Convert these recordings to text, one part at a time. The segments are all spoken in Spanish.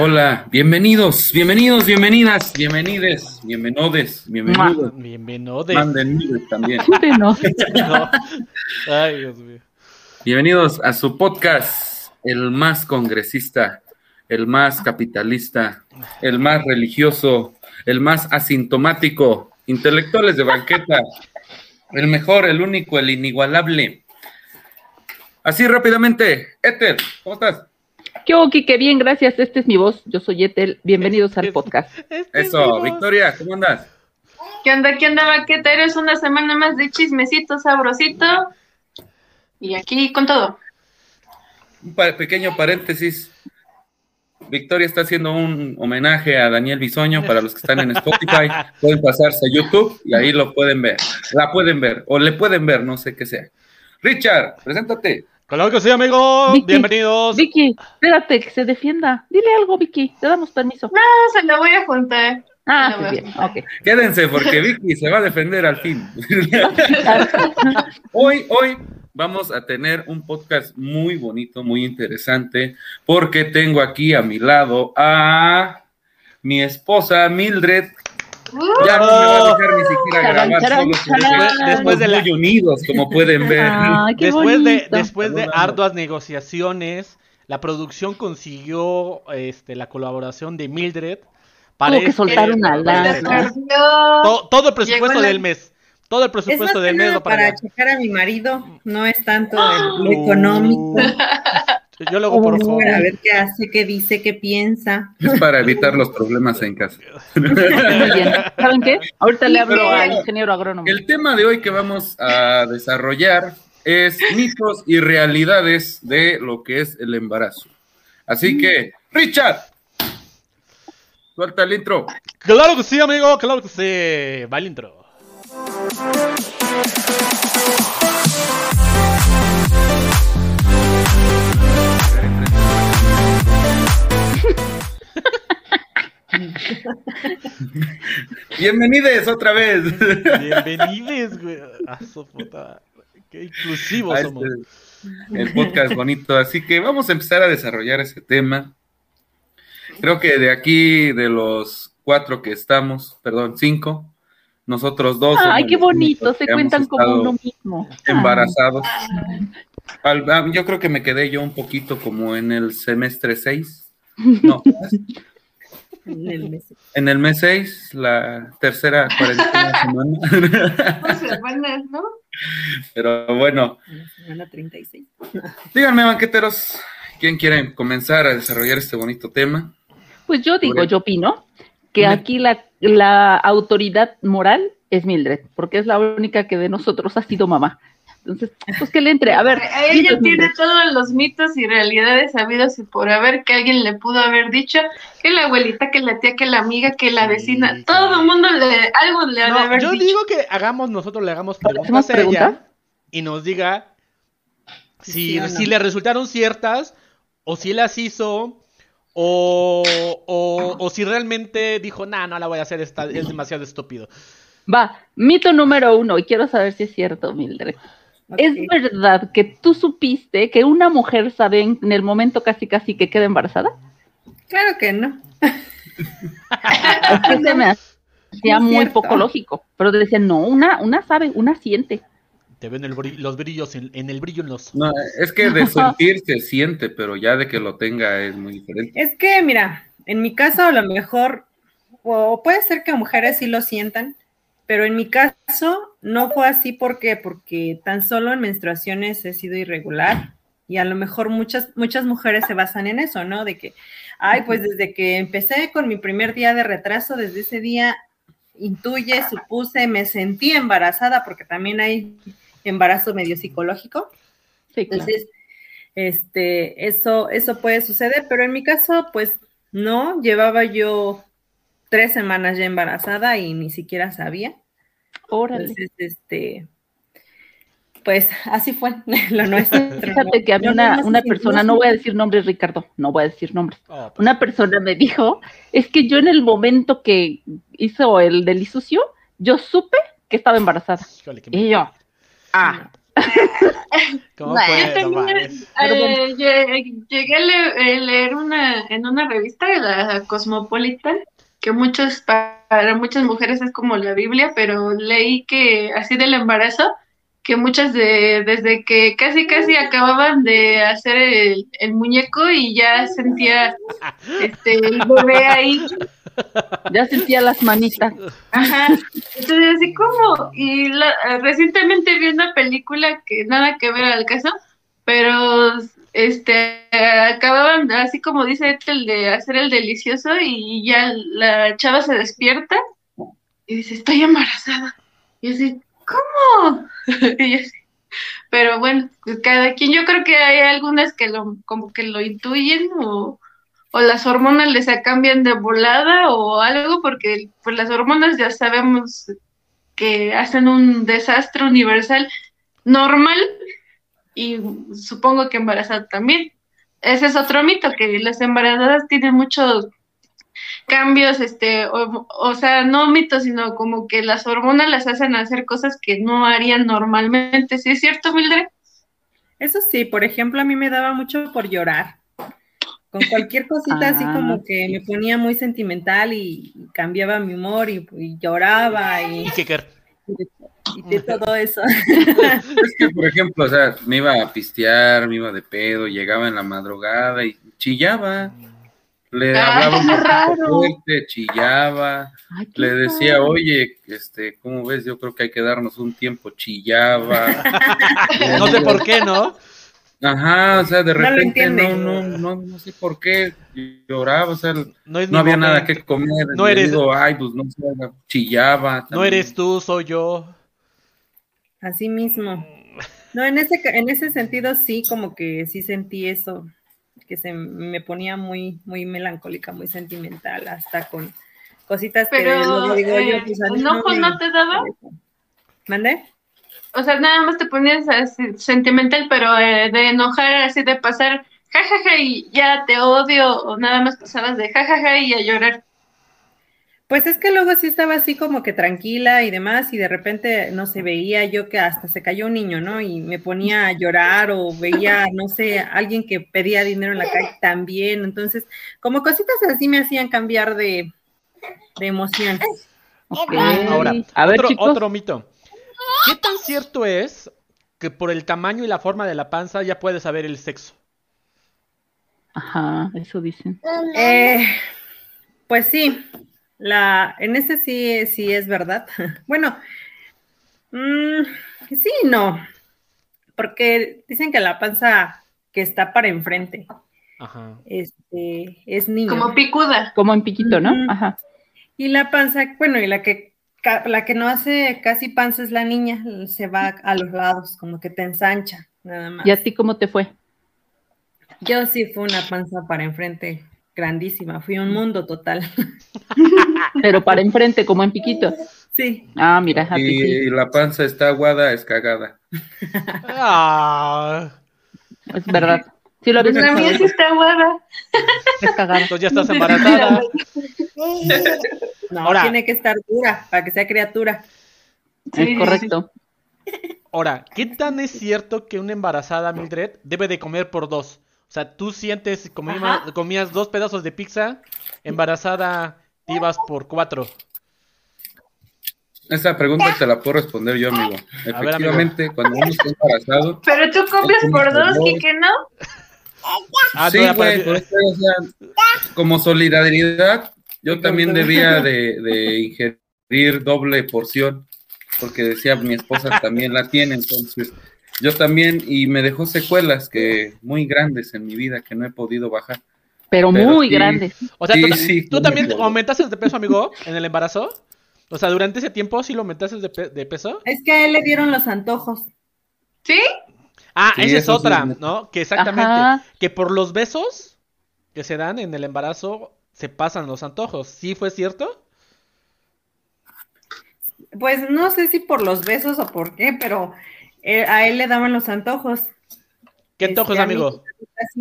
Hola, bienvenidos, bienvenidos, bienvenidas, bienvenides, bienvenodes, bienvenidos. Bienvenodes. Manden también. Ay, Dios mío. Bienvenidos a su podcast, el más congresista, el más capitalista, el más religioso, el más asintomático, intelectuales de banqueta, el mejor, el único, el inigualable. Así rápidamente, Ethel, ¿cómo estás? ¿Qué Oki? Qué bien, gracias. Esta es mi voz. Yo soy Etel. Bienvenidos al podcast. Eso, Victoria, ¿cómo andas? ¿Qué onda? ¿Qué onda, Baqueta? Eres una semana más de chismecito sabrosito. Y aquí con todo. Un pa- pequeño paréntesis. Victoria está haciendo un homenaje a Daniel Bisoño para los que están en Spotify. Pueden pasarse a YouTube y ahí lo pueden ver. La pueden ver o le pueden ver, no sé qué sea. Richard, preséntate. Claro que sí, amigo. Vicky, Bienvenidos. Vicky, espérate, que se defienda. Dile algo, Vicky. Te damos permiso. No, se lo voy a juntar. Ah, No, bien. Quédense porque Vicky se va a defender al fin. hoy, hoy vamos a tener un podcast muy bonito, muy interesante, porque tengo aquí a mi lado a mi esposa Mildred. Ya no me va a dejar ni siquiera Charán, grabar charán, solo porque charán. estamos Después de la- muy unidos, como pueden ver. Qué Después de, después de arduas negociaciones, la producción consiguió este, la colaboración de Mildred para Tuvo que soltar una lana. perdió. to- todo el la- del mes. Todo el presupuesto del mes va para, para checar a mi marido, no es tanto ¡Ah! el- lo económico, Yo luego por Oh. para favor. ver qué hace, qué dice, qué piensa. Es para evitar los problemas en casa. Muy bien. ¿Saben qué? Ahorita le hablo Pero- al ingeniero agrónomo. El tema de hoy que vamos a desarrollar es mitos y realidades de lo que es el embarazo. Así que, Richard, suelta el intro. Claro que sí, amigo. Claro que sí. Va el intro. Bienvenidos otra vez Bienvenidos, güey. A puta. Qué inclusivos a somos. este, el podcast bonito. Así que vamos a empezar a desarrollar ese tema. Creo que de aquí, de los cuatro que estamos, perdón, cinco, nosotros dos. Ay, qué bonito. Se cuentan como uno mismo. embarazados. Al- ah, yo creo que me quedé yo un poquito como en el semestre 6. No, en el mes. en el mes 6, la tercera cuarentena semana. Dos semanas, ¿no? Pero bueno, en la semana 36. díganme, banqueteros, ¿quién quiere comenzar a desarrollar este bonito tema? Pues yo digo, yo opino que aquí la, la autoridad moral es Mildred, porque es la única que de nosotros ha sido mamá. Entonces, pues que le entre. A ver, Ella dinos, tiene Mildred. todos los mitos y realidades sabidos y por haber que alguien le pudo haber dicho que la abuelita, que la tía, que la amiga, que la vecina, todo el mundo le, algo le ha de haber yo dicho. digo que hagamos nosotros le hagamos preguntas ¿Hacemos a ella y nos diga si, Sí o no. si le resultaron ciertas o si las hizo o, o, o si realmente dijo, nah, no la voy a hacer, está, es demasiado estúpido. Va, mito número uno, y quiero saber si es cierto, Mildred. ¿Es verdad que tú supiste que una mujer sabe en, en el momento casi casi que queda embarazada? Claro que no. Es que se me hacía Es muy cierto. poco lógico, pero decían, no, una, una sabe, una siente. Te ven el bri- los brillos en, en el brillo en los... No, es que de sentir se siente, pero ya de que lo tenga es muy diferente. Es que, mira, en mi caso a lo mejor, o puede ser que mujeres sí lo sientan, pero en mi caso no fue así porque, porque tan solo en menstruaciones he sido irregular y a lo mejor muchas, muchas mujeres se basan en eso, ¿no? De que, ay, pues desde que empecé con mi primer día de retraso, desde ese día intuye, supuse, me sentí embarazada porque también hay embarazo medio psicológico. Sí, claro. Entonces, este, eso, eso puede suceder, pero en mi caso, pues no, llevaba yo tres semanas ya embarazada y ni siquiera sabía. Órale. Entonces, este, Pues así fue lo nuestro. Fíjate que a mí una, persona, no voy a decir nombres, Ricardo, no voy a decir nombres. Oh, pues, Una persona me dijo, es que yo en el momento que hizo el delisucio, yo supe que estaba embarazada. híjole, Y yo, ah, eh, lle- llegué a eh, leer una, en una revista, la Cosmopolitan, que muchos, para muchas mujeres es como la Biblia, pero leí que así del embarazo, que muchas de, desde que casi casi acababan de hacer el, el muñeco y ya sentía este el bebé ahí ya sentía las manitas. Ajá. Entonces, así como, y la- recientemente vi una película que nada que ver al caso, pero este acababan, así como dice Ethel, de hacer el delicioso y ya la chava se despierta y dice, estoy embarazada. Y así, ¿cómo? Pero bueno, pues cada quien, yo creo que hay algunas que lo, como que lo intuyen o, o las hormonas les cambian de volada o algo, porque pues las hormonas ya sabemos que hacen un desastre universal normal y supongo que embarazada también. Ese es otro mito, que las embarazadas tienen muchos cambios, este, o, o sea, no mitos, sino como que las hormonas las hacen hacer cosas que no harían normalmente. ¿Sí es cierto, Mildred? Eso sí, por ejemplo, a mí me daba mucho por llorar. Con cualquier cosita así Ah, como que me ponía muy sentimental y cambiaba mi humor y, y lloraba y, ¿Y qué quer? y de todo eso. Es que, por ejemplo, o sea, me iba a pistear, me iba de pedo, llegaba en la madrugada y chillaba. Le Ah, hablaba un fuerte, chillaba. Ay, Le decía, raro. oye, este, ¿cómo ves? Yo creo que hay que darnos un tiempo, chillaba. No sé por qué, ¿no? Ajá, o sea, de repente no, no, no, no sé por qué lloraba, o sea, No, había nada que comer. No eres- digo, ay, pues no sé, chillaba. No eres tú, soy yo. Así mismo. No, en ese, ca- en ese sentido sí, como que sí sentí eso, que se me ponía muy, muy melancólica, muy sentimental, hasta con cositas que Pero, luego digo yo, eh, pues mí ¿enojo me- no te daba? ¿Mande? O sea, nada más te ponías así sentimental, pero eh, de enojar, así de pasar jajaja y ya te odio, o nada más pasabas de jajaja y a llorar. Pues es que luego sí estaba así como que tranquila y demás, y de repente, no sé, veía yo que hasta se cayó un niño, ¿no? Y me ponía a llorar o veía, no sé, alguien que pedía dinero en la calle también. Entonces, como cositas así me hacían cambiar de, de emoción. Ahora, a ver, otro, chicos. otro mito. ¿Qué tan cierto es que por el tamaño y la forma de la panza ya puedes saber el sexo? Ajá, eso dicen. Eh, pues sí, la, en ese sí, sí es verdad. Bueno, mm, sí, y no, porque dicen que la panza que está para enfrente, Ajá. este, es niño. Como picuda. Como en piquito, ¿no? Ajá. Y la panza, bueno, y la que la que no hace casi panza es la niña, se va a los lados, como que te ensancha, nada más. ¿Y a ti cómo te fue? Yo sí fue una panza para enfrente grandísima, fui un mundo total. Pero para enfrente, como en piquito. Sí, Ah, mira, a ti sí. Y la panza está aguada, es cagada. Ah, Es verdad. Sí lo habías La mía sí pensado. está aguada. Es cagada. entonces ya estás embarazada. no, Ahora- tiene que estar dura para que sea criatura. Es correcto. Ahora, ¿qué tan es cierto que una embarazada, Mildred, debe de comer por dos? O sea, tú sientes, como Ajá. comías dos pedazos de pizza, embarazada, te ibas por cuatro. Esa pregunta te la puedo responder yo, amigo. Ver, Efectivamente, cuando uno está embarazado, Pero tú comes por dos, dos. Kike, ¿no? Ah, sí, güey, por eso, o sea, como solidaridad, yo también debía de, de ingerir doble porción, porque decía mi esposa también la tiene, entonces yo también, y me dejó secuelas que muy grandes en mi vida que no he podido bajar. Pero Pero muy sí. grandes. O sea, Sí, ¿tú, sí, tú sí, también acuerdo. aumentaste de peso, amigo, en el embarazo? O sea, durante ese tiempo sí lo aumentaste de, pe- de peso. Es que a él le dieron los antojos. ¿Sí? Ah, Sí, esa es otra, ¿no? Que exactamente, Ajá. que por los besos que se dan en el embarazo se pasan los antojos. ¿Sí fue cierto? Pues no sé si por los besos o por qué, pero a él le daban los antojos. ¿Qué Este, antojos, a mí- amigo?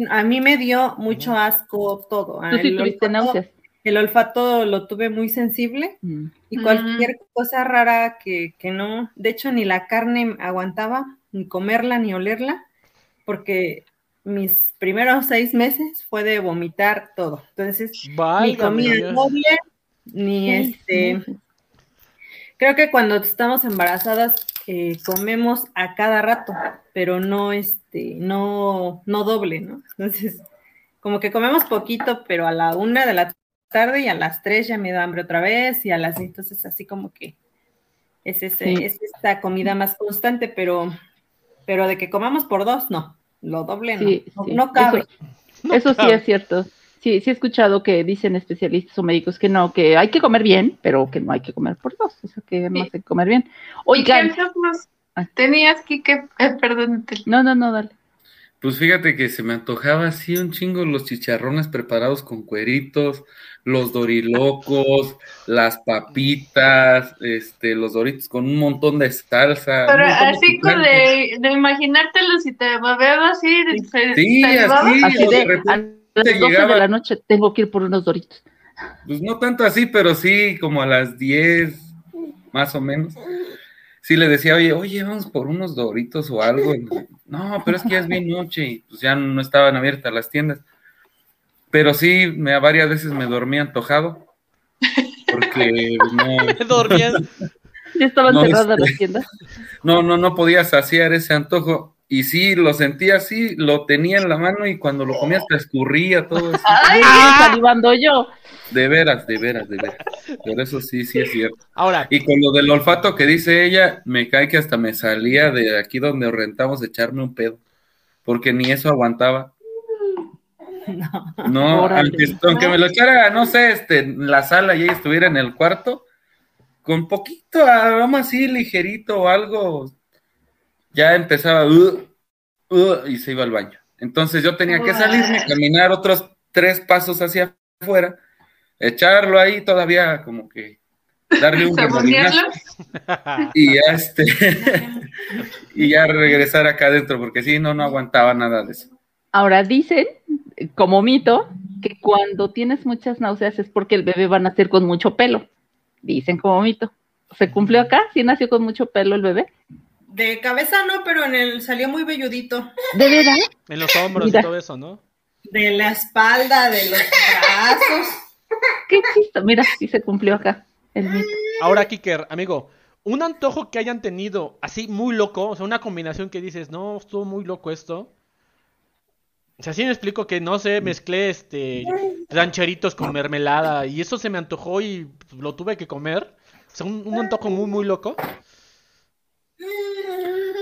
A mí me dio mucho asco todo. Tú sí El tuviste olfato- náuseas. El olfato lo tuve muy sensible Mm. y cualquier cosa rara que, que no, de hecho ni la carne aguantaba, ni comerla, ni olerla, porque mis primeros seis meses fue de vomitar todo. Entonces, ni Dios. doble, ni este... Creo que cuando estamos embarazadas eh, comemos a cada rato, pero no este, no, no doble, ¿no? Entonces, como que comemos poquito, pero a la una de la tarde y a las tres ya me da hambre otra vez, y a las entonces así como que es, ese, Sí. es esta comida más constante, pero, pero de que comamos por dos, no. Lo doble no, Sí, no, sí. no cabe. Eso, eso sí es cierto. Sí, sí he escuchado que dicen especialistas o médicos que no, que hay que comer bien, pero que no hay que comer por dos, o sea que no hay que comer bien. ¿Y qué Oigan, Ah. tenías, Kike? Eh, perdón. te- no, no, no, dale. Pues fíjate que se me antojaba así un chingo los chicharrones preparados con cueritos, los dorilocos, las papitas, este, los doritos con un montón de salsa. Pero así con de, de imaginártelo, si te babeaba así, se- Sí, salivabas. así. Así o de, de repente a las 12 llegaba- de la noche tengo que ir por unos doritos. Pues no tanto así, pero sí como a las 10, más o menos. Sí le decía, oye, oye, vamos por unos doritos o algo. Y, No, pero es que ya es bien noche y pues ya no estaban abiertas las tiendas. Pero sí, me, varias veces me dormía antojado. Porque pues, no, Dormías. Ya estaban No, cerradas este- las tiendas. no, no, no podía saciar ese antojo. Y sí, lo sentía así, lo tenía en la mano y cuando lo comía hasta escurría todo eso. Ay, salivando yo. De veras, de veras, de veras. Pero eso sí, sí es cierto. Ahora, Y con lo del olfato que dice ella, me cae que hasta me salía de aquí donde rentamos echarme un pedo, porque ni eso aguantaba. No, aunque, aunque me lo echara, no sé, este, en la sala y ella estuviera en el cuarto, con poquito aroma así ligerito o algo, ya empezaba "Uh, uh", y se iba al baño. Entonces yo tenía que salirme, caminar otros tres pasos hacia afuera, echarlo ahí todavía como que darle un y ya este y ya regresar acá adentro porque si no no aguantaba nada de eso. Ahora dicen, como mito, que cuando tienes muchas náuseas es porque el bebé va a nacer con mucho pelo. Dicen como mito. ¿Se cumplió acá? ¿Sí nació con mucho pelo el bebé? De cabeza no, pero en el salió muy velludito. ¿De verdad? en los hombros Mira. y todo eso, ¿no? De la espalda, de los brazos. Qué chisto. Mira, sí se cumplió acá el mito. Ahora, Kiker, amigo, un antojo que hayan tenido así muy loco, o sea, una combinación que dices, no, estuvo muy loco esto. O sea, sí me explico que no sé, mezclé este rancheritos con mermelada y eso se me antojó y lo tuve que comer. O sea, un, un antojo muy, muy loco.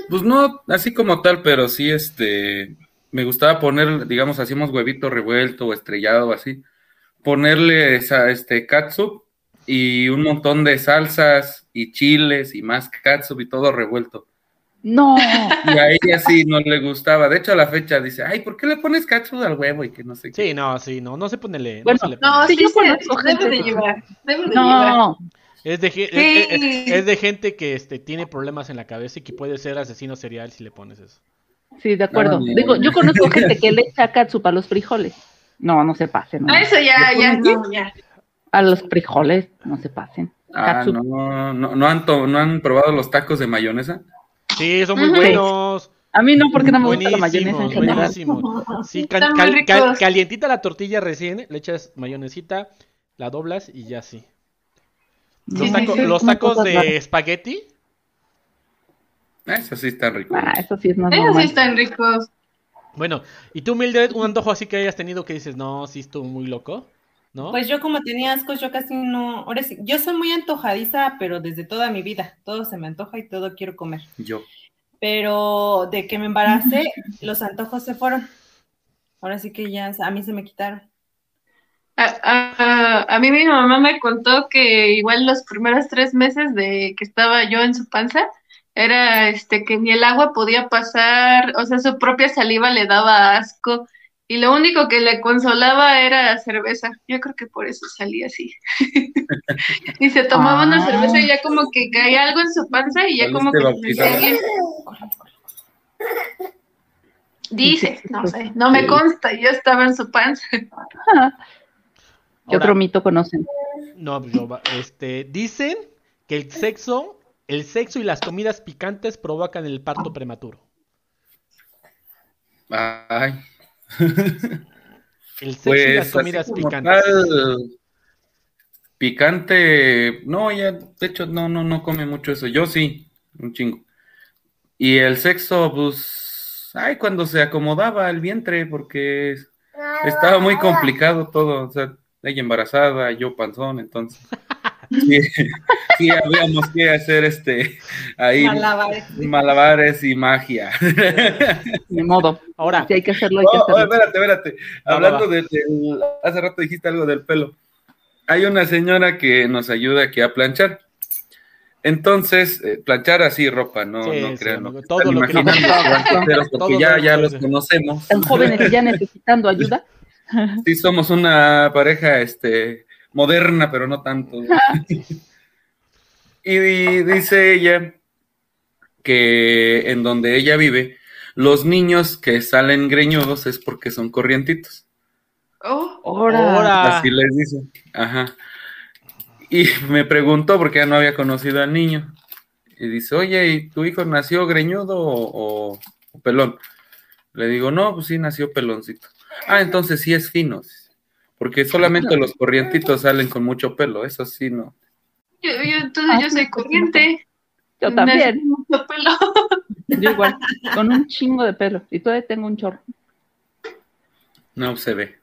Pues no, así como tal, pero sí, este, me gustaba poner, digamos, hacíamos huevito revuelto o estrellado o así, ponerle esa, este, catsup y un montón de salsas y chiles y más catsup y todo revuelto. No. Y a ella sí no le gustaba. De hecho, a la fecha dice, ay, ¿por qué le pones catsup al huevo? Y que no sé qué. Sí, no, sí, no, no se ponele. Bueno, no se le No, pone. Sí, sí, yo conozco debe gente de llevar. Debe de llevar. Es de, Sí. es, es- es de gente que este, tiene problemas en la cabeza y que puede ser asesino serial si le pones eso. Sí, de acuerdo. No, no. Digo, yo conozco gente que le echa catsup a los frijoles. No, no se pasen. no. Ah, eso ya, ¿Le ya, ya. A los frijoles, no se pasen. Ah, no, no, no han, to- no han probado los tacos de mayonesa. Sí, son muy buenos. A mí no, porque no me gusta la mayonesa en general. buenísimos. Sí, cal- cal- cal- calientita la tortilla recién, le echas mayonesita, la doblas y ya sí. Los, Sí, sí, taco- sí, los como tacos de raras. espagueti, Ah, Esos sí están ricos. Ah, eso sí es más Esos sí están ricos. bueno, y tú, Mildred, un antojo así que hayas tenido que dices, no, sí estuvo muy loco, ¿no? Pues yo como tenía ascos, yo casi no, ahora sí, yo soy muy antojadiza, pero desde toda mi vida, todo se me antoja y todo quiero comer. Yo. Pero de que me embaracé, los antojos se fueron. Ahora sí que ya a mí se me quitaron. A, a- a mí mi mamá me contó que igual los primeros tres meses de que estaba yo en su panza, era este que ni el agua podía pasar, o sea, su propia saliva le daba asco y lo único que le consolaba era cerveza. Yo creo que por eso salía así. Y se tomaba una Ah. cerveza y ya como que caía algo en su panza y ya como que se. Dice, no sé, no me consta, yo estaba en su panza. ¿Qué Ahora- otro mito conocen? No, este, dicen que el sexo, el sexo y las comidas picantes provocan el parto prematuro. Ay, El sexo y las pues comidas picantes. tal, picante, no, ya, de hecho, no, no, no come mucho eso. Yo sí, un chingo. Y el sexo, pues, ay, cuando se acomodaba el vientre, porque estaba muy complicado todo, o sea, ella embarazada, yo panzón, entonces. Sí, sí habíamos que hacer este ahí Malabares. malabares y magia. Ni modo. Ahora, Si hay que hacerlo, hay que Oh, oh, hacerlo. espérate, espérate. Va, Hablando del, del- hace rato dijiste algo del pelo. Hay una señora que nos ayuda aquí a planchar. Entonces, eh, planchar así ropa, no, Sí, no sí, crean. no todo lo que- que solteros, porque Todo ya, lo ya que- los conocemos. Tan jóvenes y ya necesitando ayuda. Sí, somos una pareja este, moderna, pero no tanto. y di- dice ella que en donde ella vive, los niños que salen greñudos es porque son corrientitos. Oh, Ahora. ahora, Así les dice. Ajá. Y me preguntó porque ya no había conocido al niño. Y dice, oye, ¿y tu hijo nació greñudo o, o- o pelón? Le digo, no, pues sí, nació peloncito. Ah, entonces sí es fino. Porque solamente los corrientitos salen con mucho pelo, eso sí, no. yo, yo, entonces Ah, yo sí, soy corriente. Yo también. con mucho pelo. Yo igual. Con un chingo de pelo. Y todavía tengo un chorro. No se ve.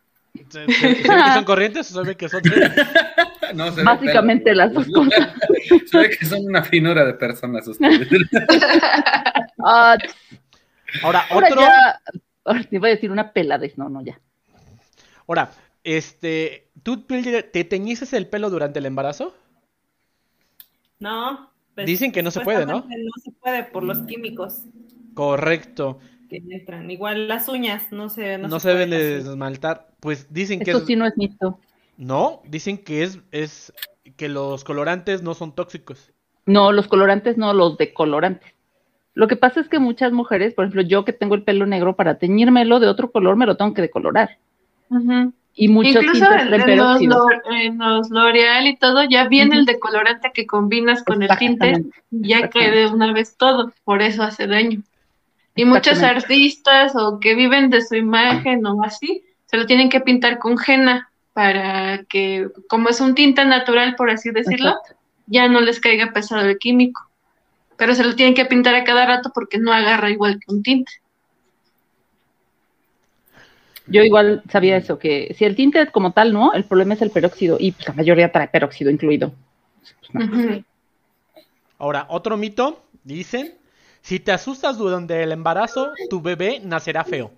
¿se, se- se ve que son corrientes o se ve que son No se ve Básicamente las dos cosas. Se ve que son una finura de personas ustedes. Ah, Ahora, ahora otro, ya. Ahora te iba a decir una peladez. No, no, ya. ahora, este, ¿tú te teñices el pelo durante el embarazo? No. pues, Dicen que no se puede, ¿no? No se puede por los químicos Correcto, que entran. Igual las uñas no se no, no, se deben pueden de hacer. esmaltar. Pues dicen que Eso es- sí no es mito. no, dicen que es, es que los colorantes no son tóxicos. No, los colorantes no, los decolorantes. Lo que pasa es que muchas mujeres, por ejemplo, yo que tengo el pelo negro, para teñírmelo de otro color me lo tengo que decolorar. Y muchos Incluso tintes en, en los, en los L'Oreal y todo, ya viene el decolorante que combinas con el tinte, ya cae de una vez todo, por eso hace daño. Y muchos artistas o que viven de su imagen o así, se lo tienen que pintar con henna para que, como es un tinte natural, por así decirlo, Exacto. ya no les caiga pesado el químico. Pero se lo tienen que pintar a cada rato porque no agarra igual que un tinte. Yo igual sabía eso, que si el tinte como tal, ¿no? El problema es el peróxido y pues la mayoría trae peróxido incluido. Pues, no. Ahora, otro mito, dicen, si te asustas durante el embarazo, tu bebé nacerá feo.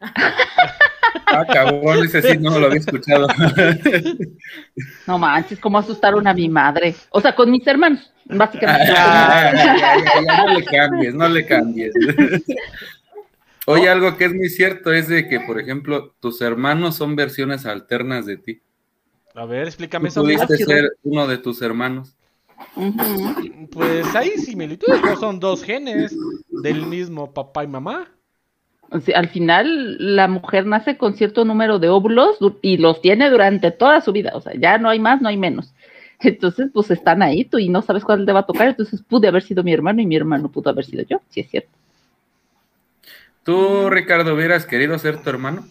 Ah, cabrón, ese sí no lo había escuchado. No manches, cómo asustaron a mi madre. O sea, con mis hermanos, básicamente. Ah, ya, ya, ya, ya, no le cambies, no le cambies. Oye, algo que es muy cierto es de que, por ejemplo, tus hermanos son versiones alternas de ti. A ver, explícame eso. pudiste ser uno de tus hermanos. Pues hay similitudes, no son dos genes del mismo papá y mamá. O sea, al final, la mujer nace con cierto número de óvulos y los tiene durante toda su vida. O sea, ya no hay más, no hay menos. Entonces, pues están ahí tú y no sabes cuál te va a tocar. Entonces, pude haber sido mi hermano y mi hermano pudo haber sido yo, sí es cierto. ¿Tú, Ricardo, hubieras querido ser tu hermano?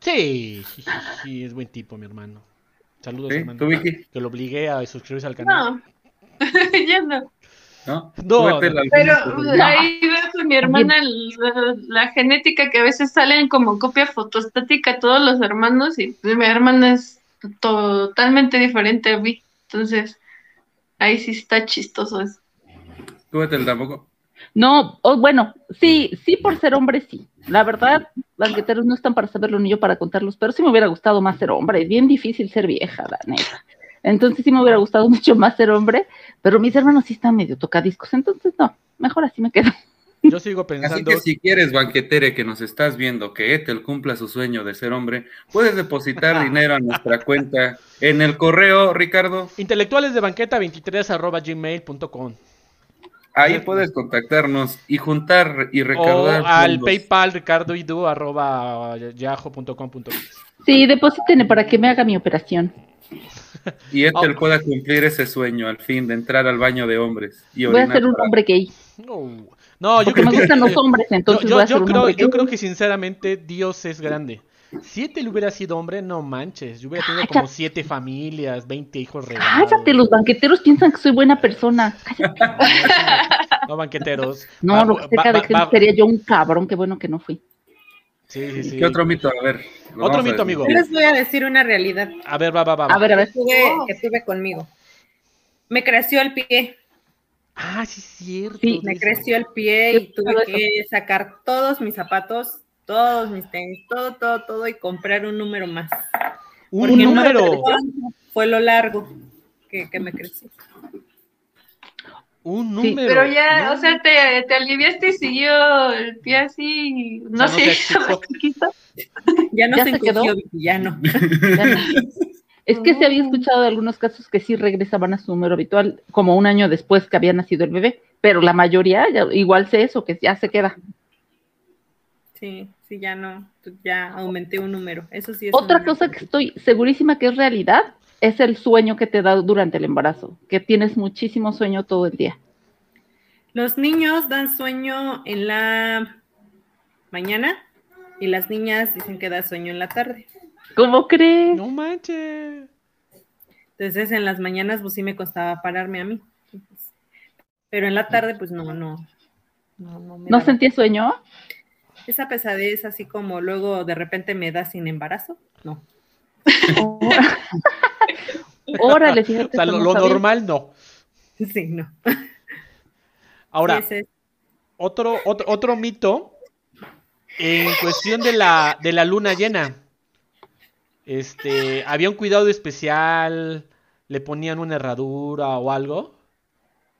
Sí, sí, sí, sí, es buen tipo, mi hermano. Saludos, ¿Sí? hermano. ¿Tú, Vicky? Que lo obligué a suscribirse al canal. No, ya no. ¿No? Pero No. ahí veo con mi hermana la, la genética que a veces salen como copia fotostática todos los hermanos y mi hermana es totalmente diferente a mí. Entonces, ahí sí está chistoso eso. ¿Tú vete el tampoco? No, o bueno, sí, sí por ser hombre, sí. La verdad, banqueteros no están para saberlo ni yo para contarlos, pero sí me hubiera gustado más ser hombre. Es bien difícil ser vieja, la neta. Entonces sí me hubiera gustado mucho más ser hombre, pero mis hermanos sí están medio tocadiscos, entonces no, mejor así me quedo. Yo sigo Así pensando. que si quieres, banquetere, que nos estás viendo, que Ethel cumpla su sueño de ser hombre, puedes depositar dinero a nuestra cuenta en el correo, Ricardo. Intelectuales de banqueta 23 arroba gmail.com. Ahí puedes contactarnos y juntar y O recaudar. al fondos. PayPal ricardoidu arroba yahoo.com.mx. Sí, deposítenme para que me haga mi operación. Y Ethel Oh. pueda cumplir ese sueño al fin de entrar al baño de hombres. Y Voy a ser un para- hombre gay. No, no yo Porque creo me que... gustan los hombres, Yo, entonces yo- voy a yo ser un creo, hombre yo gay. creo que sinceramente Dios es grande. Si Ethel hubiera sido hombre, no manches. Yo hubiera tenido como siete familias, 20 hijos regalados. Cállate, los banqueteros piensan que soy buena persona. Cállate. No banqueteros. No, Va- lo que va- cerca de va- gente va- sería yo un cabrón, qué bueno que no fui. Sí, sí, sí. ¿Qué otro mito? A ver. Otro mito, amigo. Yo les voy a decir una realidad A ver, va, va, va. va. A ver, a ver. que tuve, que tuve conmigo. Me creció el pie, Ah, sí, es cierto. Sí, me creció el pie y tuve que sacar todos mis zapatos, todos mis tenis, todo, todo, todo y comprar un número más. Un Porque número. fue lo largo que, que me creció. Un Sí, número. Pero ya, No. o sea, te, te aliviaste y siguió el pie así, no O sea, no sé. Ya no ¿Ya se se quedó? encogió, Vicky, ya no. Ya no. Es que se había escuchado de algunos casos que sí regresaban a su número habitual, como un año después que había nacido el bebé, pero la mayoría ya- igual sé eso, que ya se queda. Sí, sí, ya no. Ya aumenté un número. Eso sí es Otra número. cosa que estoy segurísima que es realidad es el sueño que te da durante el embarazo, que tienes muchísimo sueño todo el día. Los niños dan sueño en la mañana y las niñas dicen que da sueño en la tarde. ¿Cómo crees? No manches. Entonces en las mañanas pues sí me costaba pararme a mí. Pero en la tarde pues no, no. No, no me ¿No sentía sueño? Esa pesadez así como luego de repente me da sin embarazo. No. Órale, O fíjate. sea, eso lo, lo normal no. Sí, no. Ahora, Sí, otro, otro, otro mito en cuestión de la, de la luna llena. Este, había un cuidado especial, le ponían una herradura o algo.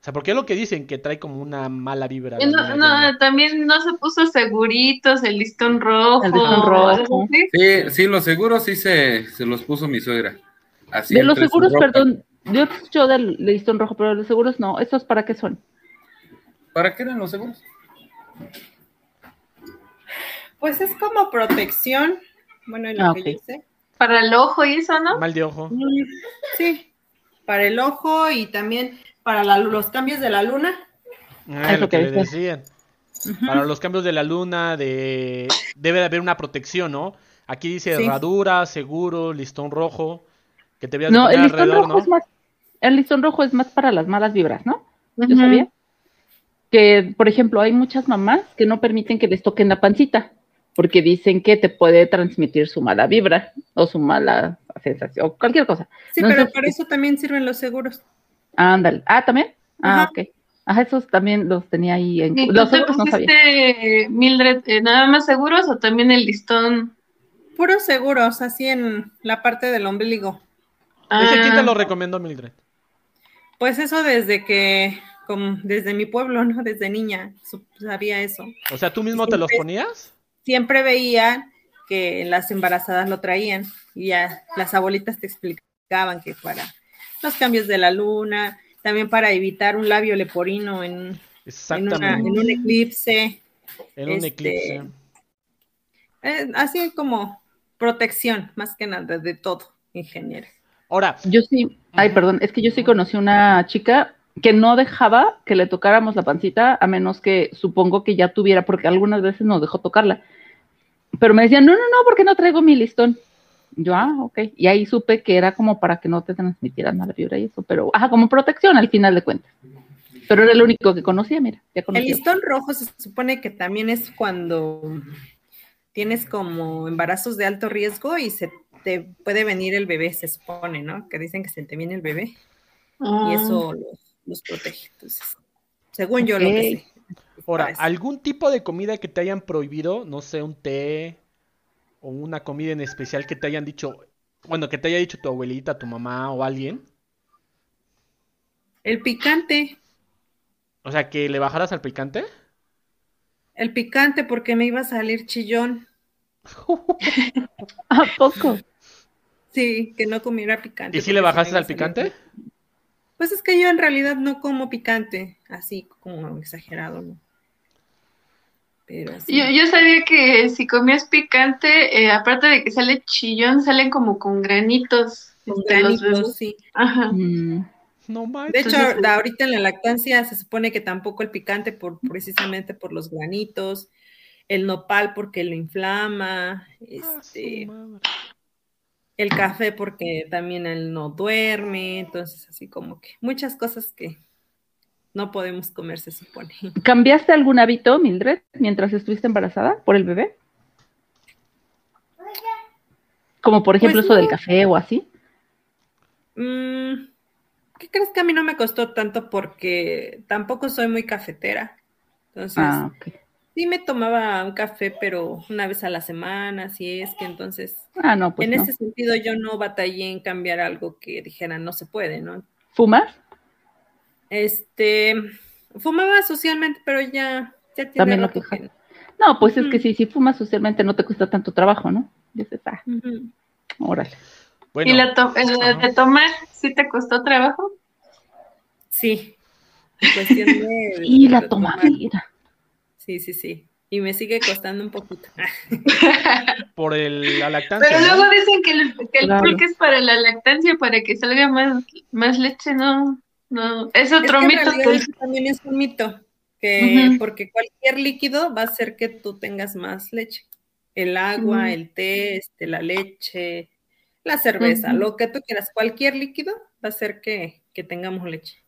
O sea, porque es lo que dicen que trae como una mala vibra. No, también no se puso seguritos, el listón rojo. El listón rojo. ¿sí? Sí, los seguros sí se, se los puso mi suegra. Así De los seguros, perdón, yo escucho del listón rojo, pero los seguros no. ¿Esos para qué son? ¿Para qué eran los seguros? Pues es como protección. Bueno, en lo Ah, que ok. yo sé. Para el ojo y eso, ¿no? Mal de ojo. Sí, para el ojo y también para la- los cambios de la luna. Ah, Es lo que que le decía. decían. Para los cambios de la luna, de debe de haber una protección, ¿no? Aquí dice Sí. herradura, seguro, listón rojo, que te veas No, el listón alrededor, rojo ¿no? es más, el listón rojo es más para las malas vibras, ¿no? Yo Ujú. sabía que, por ejemplo, hay muchas mamás que no permiten que les toquen la pancita, porque dicen que te puede transmitir su mala vibra o su mala sensación, o cualquier cosa. Sí, No pero sé para si- eso también sirven los seguros. Ándale. Ah, ¿también? Ah, Ajá. ok. Ajá, esos también los tenía ahí en... ¿Y tú Los seguros no sabía. Mildred, eh, nada más seguros o también el listón? Puros seguros, así en la parte del ombligo. ¿Ese quién te Ah, lo recomendó, Mildred? Pues eso desde que, como desde mi pueblo, ¿no? Desde niña sabía eso. O sea, ¿tú mismo te los ponías? Siempre veía que las embarazadas lo traían y ya las abuelitas te explicaban que para los cambios de la luna, también para evitar un labio leporino en, en, una- Exactamente. en un eclipse, En un este, eclipse. eh, así como protección, más que nada, de todo, ingeniero. Ahora, Yo sí, ay, perdón, es que yo sí conocí una chica que no dejaba que le tocáramos la pancita a menos que supongo que ya tuviera, porque algunas veces nos dejó tocarla. Pero me decían, no, no, no, porque no traigo mi listón. Yo, ah, ok. Y ahí supe que era como para que no te transmitieran mala vibra y eso, pero, ajá, como protección al final de cuentas. Pero era el único que conocía, mira, ya El listón rojo se supone que también es cuando tienes como embarazos de alto riesgo y se te puede venir el bebé, se supone, ¿no? Que dicen que se te viene el bebé ah. y eso los, los protege. Entonces, según yo lo que sé. ahora, eso. ¿algún tipo de comida que te hayan prohibido? No sé, un té o una comida en especial que te hayan dicho, bueno, que te haya dicho tu abuelita, tu mamá o alguien. El picante, O sea, que le bajaras al picante. el picante porque me iba a salir chillón. ¿A poco? Sí, que no comiera picante. ¿Y si le bajaste al salir picante? Pues es que yo en realidad no como picante, así como exagerado, ¿no? Pero sí. Yo, yo sabía que si comías picante, eh, aparte de que sale chillón, salen como con granitos. Con este, los granitos, bebés. sí. Ajá. Mm, No De manches. hecho, da- ahorita en la lactancia se supone que tampoco el picante por precisamente por los granitos, el nopal porque lo inflama, Ah, este. El café porque también él no duerme, entonces así como que muchas cosas que no podemos comer se supone. ¿Cambiaste algún hábito, Mildred, mientras estuviste embarazada por el bebé? Como por ejemplo Pues eso del café o así. Mm, ¿Qué crees que a mí no me costó tanto porque tampoco soy muy cafetera? Entonces, Ah. Sí me tomaba un café, pero una vez a la semana, si es que entonces Ah, no, pues en no. ese sentido yo no batallé en cambiar algo que dijera no se puede, ¿no? ¿Fumas? Este, fumaba socialmente, pero ya, ya tiene También lo que- No, pues es que Ujú. si, si fumas socialmente no te cuesta tanto trabajo, ¿no? Dices, ah, Ujú. órale. Bueno, ¿Y la to- el de tomar, sí te costó trabajo? Sí, en cuestión de... Y la de tomar. tomadera. Sí, sí, sí. Y me sigue costando un poquito. por el, la lactancia. Pero ¿no? luego dicen que el, que el Claro. pulque es para la lactancia, para que salga más, más leche, no, no, es Es otro que en mito que eso también es un mito, que porque cualquier líquido va a hacer que tú tengas más leche. El agua, el té, este, la leche, la cerveza, lo que tú quieras, cualquier líquido va a hacer que, que tengamos leche.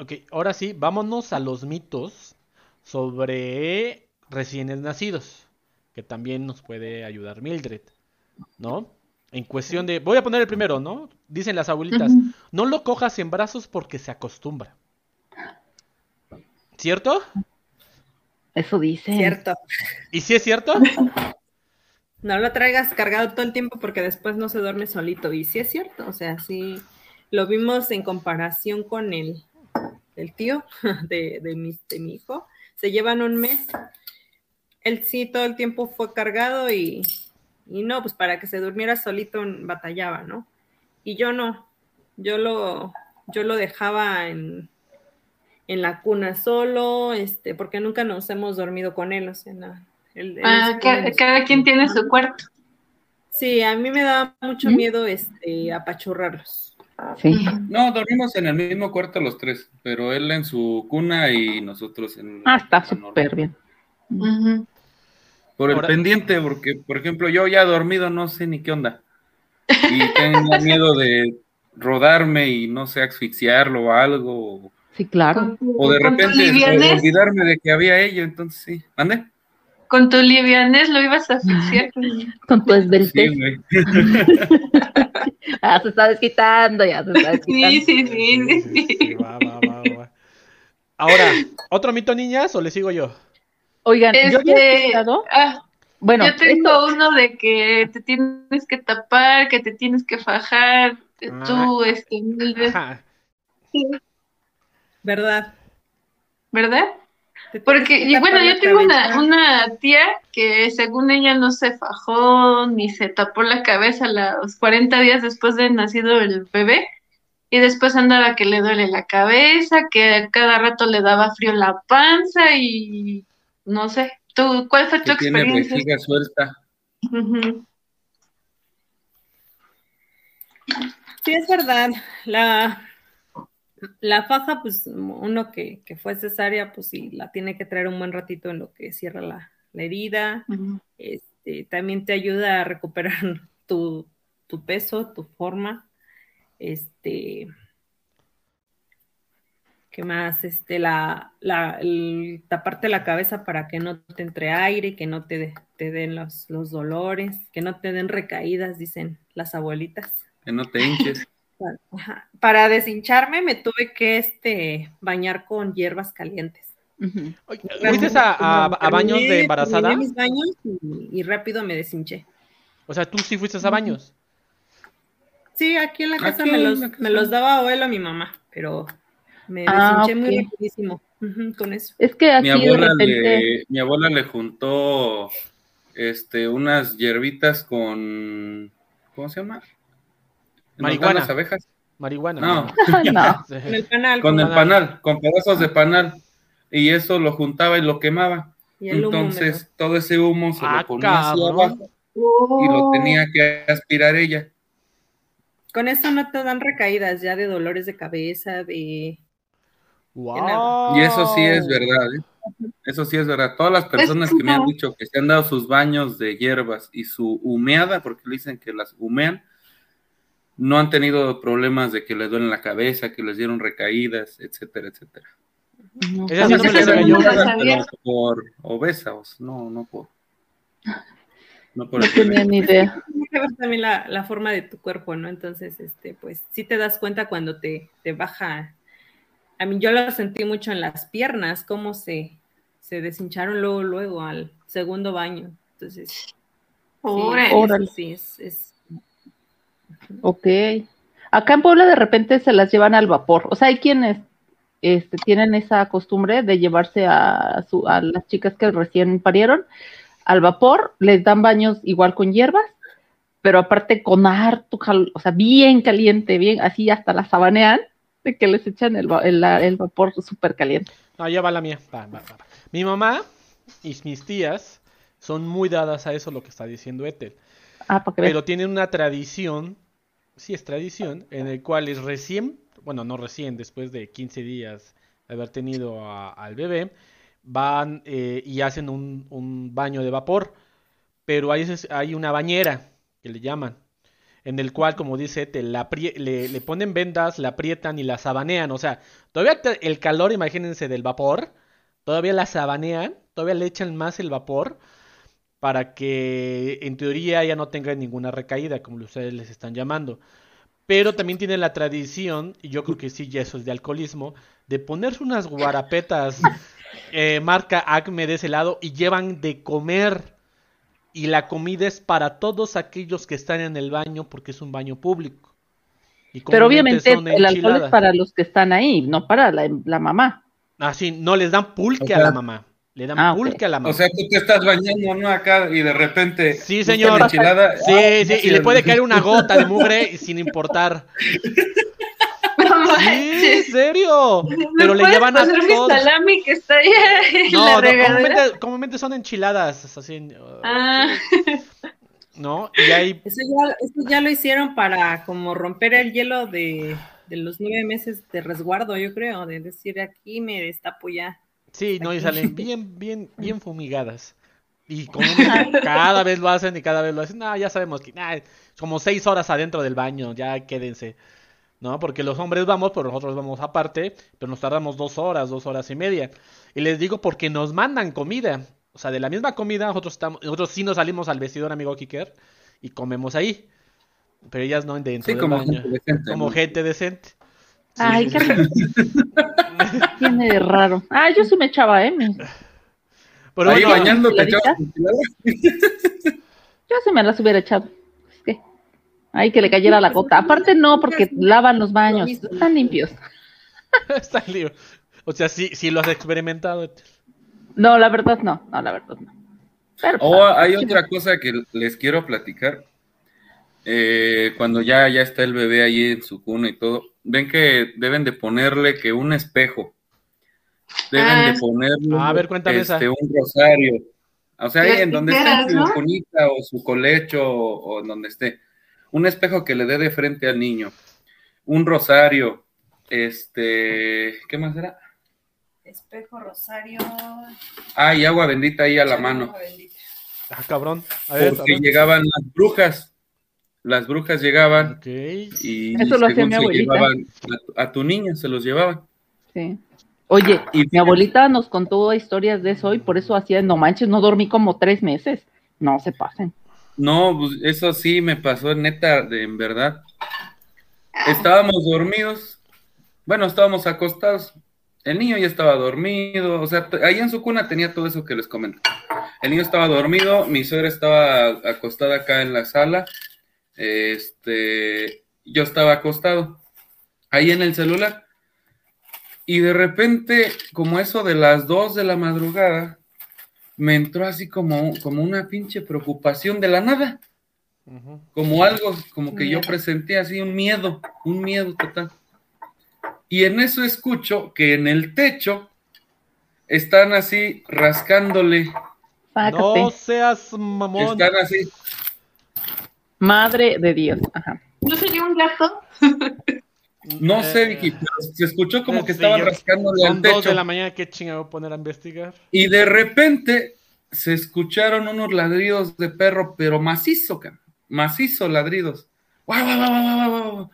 Ok, ahora sí, vámonos a los mitos sobre recién nacidos, que también nos puede ayudar Mildred, ¿no? En cuestión de, voy a poner el primero, ¿no? Dicen las abuelitas, no lo cojas en brazos porque se acostumbra. ¿Cierto? Eso dicen. Cierto. ¿Y si es cierto? No lo traigas cargado todo el tiempo porque después no se duerme solito. Y sí es cierto, o sea, sí lo vimos en comparación con el, el tío de, de, mi, de mi hijo. Se llevan un mes. Él sí todo el tiempo fue cargado y, y no, pues para que se durmiera solito batallaba, ¿no? Y yo no, yo lo, yo lo dejaba en, en la cuna solo, este, porque nunca nos hemos dormido con él, o sea, no, él- él Ah, cada quien tiene su cuarto. Sí, a mí me da mucho ¿Mm? miedo este Sí. No, dormimos en el mismo cuarto los tres, pero él en su cuna y nosotros en Ah, está súper bien. Por el Ahora- pendiente, porque, por ejemplo, yo ya dormido no sé ni qué onda. Y tengo miedo de rodarme y no sé, asfixiarlo o algo. Sí, claro. O de repente olvidarme de que había ello, entonces sí. ¿Mande? Con tu livianez lo ibas a asfixiar. Con tu Sí, esbeltez. güey. Ah, se está desquitando, ya se está desquitando. Sí, sí, sí, sí, Sí, sí, va, va, va, va. Ahora, ¿otro mito, niñas, o le sigo yo? Oigan, yo había Este, escuchado, ah, bueno, yo tengo uno de que te tienes que tapar, que te tienes que fajar, que Ah. tú, este, Ajá. ¿Verdad? ¿verdad? Porque, y bueno, yo tengo una, una tía que según ella no se fajó ni se tapó la cabeza los 40 días después de nacido el bebé y después andaba que le duele la cabeza, que cada rato le daba frío la panza y no sé. ¿Tú, ¿Cuál fue tu Que tiene experiencia? vejiga suelta. Sí, es verdad. La, la faja, pues uno que, que fue cesárea, pues sí, la tiene que traer un buen ratito en lo que cierra la, la herida. Este, también te ayuda a recuperar tu, tu peso, tu forma. Este, ¿qué más? Este, la, la, el taparte la cabeza para que no te entre aire, que no te, te den los, los dolores, que no te den recaídas, dicen las abuelitas. Que no te hinches. Ajá. Para deshincharme me tuve que este, bañar con hierbas calientes. ¿Fuiste a, a- a baños de embarazada? mis baños y, y rápido me deshinché. O sea, tú sí fuiste a baños. Sí, aquí en la casa me en los, la casa. me los daba abuelo a mi mamá, pero me Ah, deshinché muy rapidísimo con eso. Es que así Mi de abuela, repente, le, mi abuela le juntó este, unas hierbitas con. ¿Cómo se llama? ¿En donde están Marihuana. Las abejas. Marihuana. No. no. Con el panal. Con el panal. con pedazos de panal. Y eso lo juntaba y lo quemaba. y humo Entonces, todo ese humo se Ah, lo ponía hacia cabrón. abajo y lo tenía que aspirar ella. Con eso no te dan recaídas ya de dolores de cabeza, de... Wow. Y eso sí es verdad, ¿eh? Eso sí es verdad. Todas las personas que me han dicho que se han dado sus baños de hierbas y su humeada, porque le dicen que las humean, no han tenido problemas de que les duelen la cabeza, que les dieron recaídas, etcétera, etcétera. No. Sí no. Pero por obesos, no, no por. No por No el tenía ni idea. Tiene que ver también la, la forma de tu cuerpo, ¿no? Entonces, este, pues sí te das cuenta cuando te, te baja. A mí yo lo sentí mucho en las piernas, cómo se, se deshincharon luego, luego al segundo baño. Entonces, sí, Órale. Órale. sí, es, es- Ok. Acá en Puebla de repente se las llevan al vapor. O sea, hay quienes este, tienen esa costumbre de llevarse a, su- a las chicas que recién parieron al vapor, les dan baños igual con hierbas, pero aparte con harto calor, o sea, bien caliente, bien, así hasta la sabanean, de que les echan el, va- el- el vapor súper caliente. No, ya va la mía. Va, va, va, va. Mi mamá y mis tías son muy dadas a eso, lo que está diciendo Ethel. Ah. Pero tienen una tradición, sí es tradición, en el cual es recién, bueno, no recién, después de 15 días de haber tenido al bebé, van eh, y hacen un, un baño de vapor. Pero hay, una bañera, que le llaman, en el cual, como dice aprie- le, ponen vendas, la aprietan y la sabanean. O sea, todavía te- el calor, imagínense, del vapor, todavía la sabanean, todavía le echan más el vapor para que en teoría ya no tenga ninguna recaída, como ustedes les están llamando. Pero también tienen la tradición, y yo creo que sí, ya eso es de alcoholismo, de ponerse unas guarapetas eh, marca Acme de ese lado y llevan de comer. Y la comida es para todos aquellos que están en el baño porque es un baño público. Y Pero obviamente son el alcohol es para los que están ahí, no para la, la mamá. Ah, sí, no les dan pulque O a la mamá. Le dan Ah, pulque a la mamá. O sea, tú te estás bañando, ¿no? Acá y de repente. Sí, señor. enchilada. Sí, Ah, sí, y le puede caer una gota de mugre sin importar. Sí, en serio. ¿Me Pero le llevan a todos. salami que está allá en No, la no, regadera? comúnmente, comúnmente son enchiladas, así, uh, Ah, ¿no? Y hay, Eso ya, eso ya lo hicieron para como romper el hielo de, de los nueve meses de resguardo, yo creo, de decir aquí me destapo ya. Sí, no, y salen bien, bien, bien fumigadas. Y cada vez lo hacen y cada vez lo hacen. No, ya sabemos que, nah, como seis horas adentro del baño, ya quédense. ¿No? Porque los hombres vamos, pero nosotros vamos aparte, pero nos tardamos dos horas, dos horas y media. Y les digo porque nos mandan comida. O sea, de la misma comida, nosotros, estamos, nosotros sí nos salimos al vestidor, amigo Kiker, y comemos ahí. Pero ellas no dentro Sí, del como baño. gente decente, Como ¿no? gente decente. Sí, Ay, qué. Tiene de raro. Ah, yo sí me echaba, ¿eh? Pero Ahí bueno, bañando te enchiladita. echabas enchilada. Yo sí me las hubiera echado. Es que, ay, que le cayera la gota. Aparte no, porque lavan los baños. Están limpios. está libre. O sea, sí, sí lo has experimentado. No, la verdad no. No, la verdad no. Pero, O pues, hay sí, otra cosa que les quiero platicar. Eh, cuando ya, ya está el bebé ahí en su cuna y todo, ven que deben de ponerle que un espejo. Deben Ah, de ponerle A ver, cuéntame esa. este, un rosario. O sea, ahí en donde esté su ¿no? cunita o su colecho o, o en donde esté. Un espejo que le dé de frente al niño. Un rosario. Este, ¿qué más era? Espejo, rosario. Ah, y agua bendita ahí a la mano. Ah, cabrón. A ver, a Porque ver. llegaban las brujas. Las brujas llegaban Ok. y Eso lo hacía mi se abuelita. llevaban a, tu- a tu niña, se los llevaban. sí. Oye, Y mi abuelita nos contó historias de eso y por eso hacía, no manches, no dormí como tres meses. No se pasen. No, pues eso sí me pasó neta, de, en verdad. Estábamos dormidos, bueno, estábamos acostados. El niño ya estaba dormido, o sea, ahí en su cuna tenía todo eso que les comento. El niño estaba dormido, mi suegra estaba acostada acá en la sala, este, yo estaba acostado ahí en el celular. Y de repente, como eso de las dos de la madrugada, me entró así como, como una pinche preocupación de la nada. Como algo, como que yo Miedo. presentía así un miedo, un miedo total. Y en eso escucho que en el techo están así rascándole, Sácate. No seas mamón. están así, Madre de Dios. Ajá. ¿No sería un gato? no sé, Eh, Vicky, pero se escuchó como que sí, estaban yo- rascándole Son dos de la mañana, ¿qué chinga voy a poner a investigar? Y de repente se escucharon unos ladridos de perro, pero macizo, macizo ladridos. Guau, guau, guau, guau, guau, guau.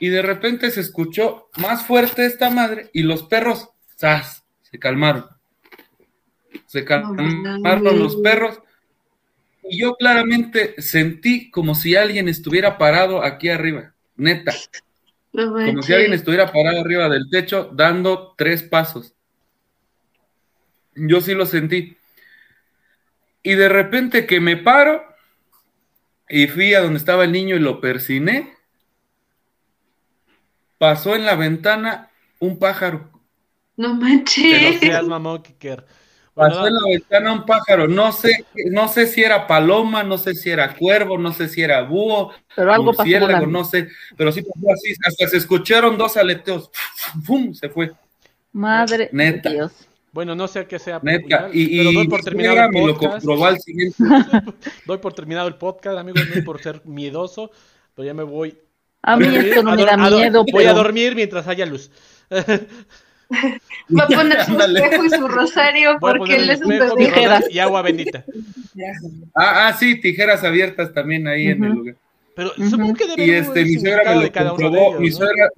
Y de repente se escuchó más fuerte esta madre y los perros, ¡zas! Se calmaron. Se calmaron los perros. Y yo claramente sentí como si alguien estuviera parado aquí arriba, neta, No como si alguien estuviera parado arriba del techo dando tres pasos. Yo sí lo sentí. Y de repente que me paro y fui a donde estaba el niño y lo persiné, pasó en la ventana un pájaro. No manches. seas mamón, Kiker. Pasó en la ventana un pájaro. No sé, no sé si era paloma, no sé si era cuervo, no sé si era búho, Pero algo pasó no sé, pero sí pasó así, hasta se escucharon dos aleteos, ¡fum! se fue, Madre Neta. de Dios. bueno, no sé qué sea. neta, popular, y, pero y doy por mi terminado el lo podcast. comprobó al siguiente, Doy por terminado el podcast, amigos, no por ser miedoso, pero ya me voy. A mí dormir. esto no A me da a miedo, Voy a pero dormir mientras haya luz. Va a poner su espejo y su rosario porque él es un rosario y agua bendita. ah, ah, sí, tijeras abiertas también ahí en el lugar, Pero supongo que debe y este, mi suegra lo de cada uno de comprobó, ellos, mi ¿no? suegra,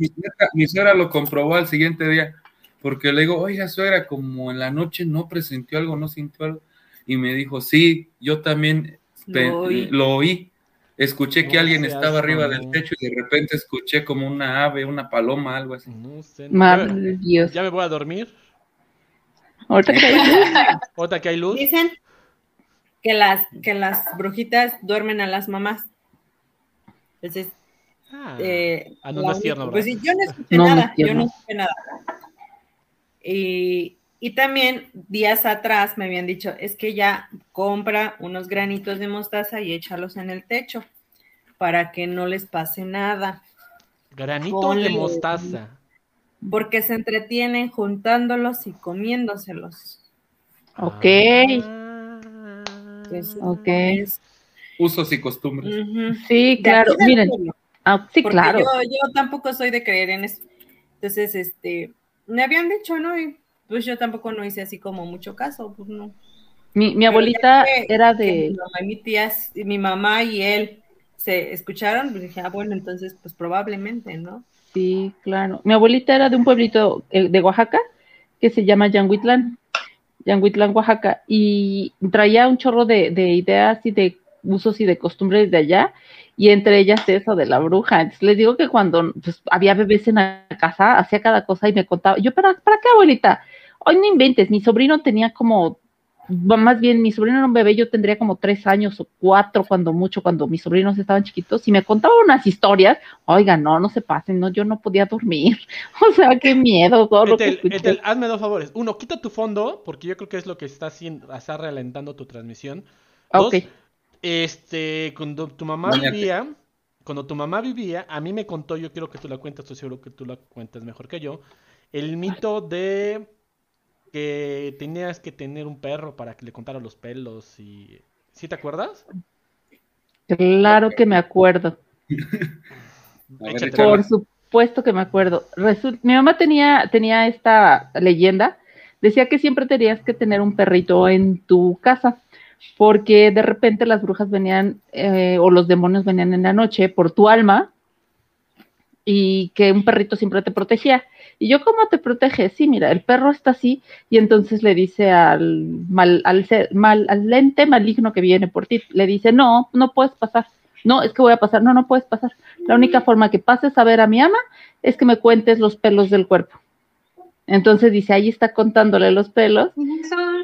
mi, suegra lo comprobó al siguiente día, porque le digo, oiga suegra, como en la noche no presintió algo, no sintió algo, y me dijo, sí, yo también Lo oí. lo oí. Escuché que alguien estaba arriba del techo y de repente escuché como una ave, una paloma, algo así. No sé. madre Dios. ya me voy a dormir. Ahorita que hay luz, Ahorita que hay luz. Dicen que las, que las brujitas duermen a las mamás. Entonces, Ah, eh, ah, no, no es tierno, pues sí, yo no escuché No, no es nada, yo no escuché nada. Y, y también días atrás me habían dicho, es que ya compra unos granitos de mostaza y échalos en el techo para que no les pase nada, Granito Ponle- de mostaza. porque se entretienen juntándolos y comiéndoselos. ok. Ah. Entonces, Ok. es- Usos y costumbres. Sí, claro. Miren, ah, sí, Porque claro. yo, yo tampoco soy de creer en eso. Entonces, este, me habían dicho, ¿no? Y pues yo tampoco no hice así como mucho caso, pues no. Mi, abuelita que- era Que Mi de. mamá y mi tía, mi mamá y él se escucharon, pues dije, ah, bueno, entonces, pues probablemente, ¿no? Sí, claro. Mi abuelita era de un pueblito eh, de Oaxaca que se llama Yanguitlán, Yanguitlán, Oaxaca, y traía un chorro de, de ideas y de usos y de costumbres de allá, y entre ellas eso de la bruja. Entonces les digo que cuando pues, había bebés en la casa, hacía cada cosa y me contaba, yo, ¿para, ¿para qué, abuelita? Hoy no inventes, mi sobrino tenía como, más bien, mi sobrino era un bebé, yo tendría como tres años o cuatro, cuando mucho, cuando mis sobrinos estaban chiquitos, y me contaba unas historias Oiga, no, no se pasen, no, yo no podía dormir. O sea, qué miedo todo lo que Etel, escuché. Etel, hazme dos favores. Uno, quita tu fondo, porque yo creo que es lo que está haciendo, está ralentando tu transmisión. Dos, Ok. este, cuando tu mamá vivía, cuando tu mamá vivía, a mí me contó, yo quiero que tú la cuentes, estoy seguro que tú la cuentas mejor que yo, el mito de que tenías que tener un perro para que le contara los pelos y... ¿Sí te acuerdas? Claro que me acuerdo. Ver. Por supuesto que me acuerdo. Resul- mi mamá tenía, tenía esta leyenda. Decía que siempre tenías que tener un perrito en tu casa, porque de repente las brujas venían eh, o los demonios venían en la noche por tu alma y que un perrito siempre te protegía. Y yo, ¿cómo te protege? Sí, mira, el perro está así y entonces le dice al, mal, al, ser- mal, al ente maligno que viene por ti, le dice, no, no puedes pasar. No, es que voy a pasar. No, no puedes pasar. La única forma que pases a ver a mi ama es que me cuentes los pelos del cuerpo. Entonces dice, ahí está contándole los pelos. Son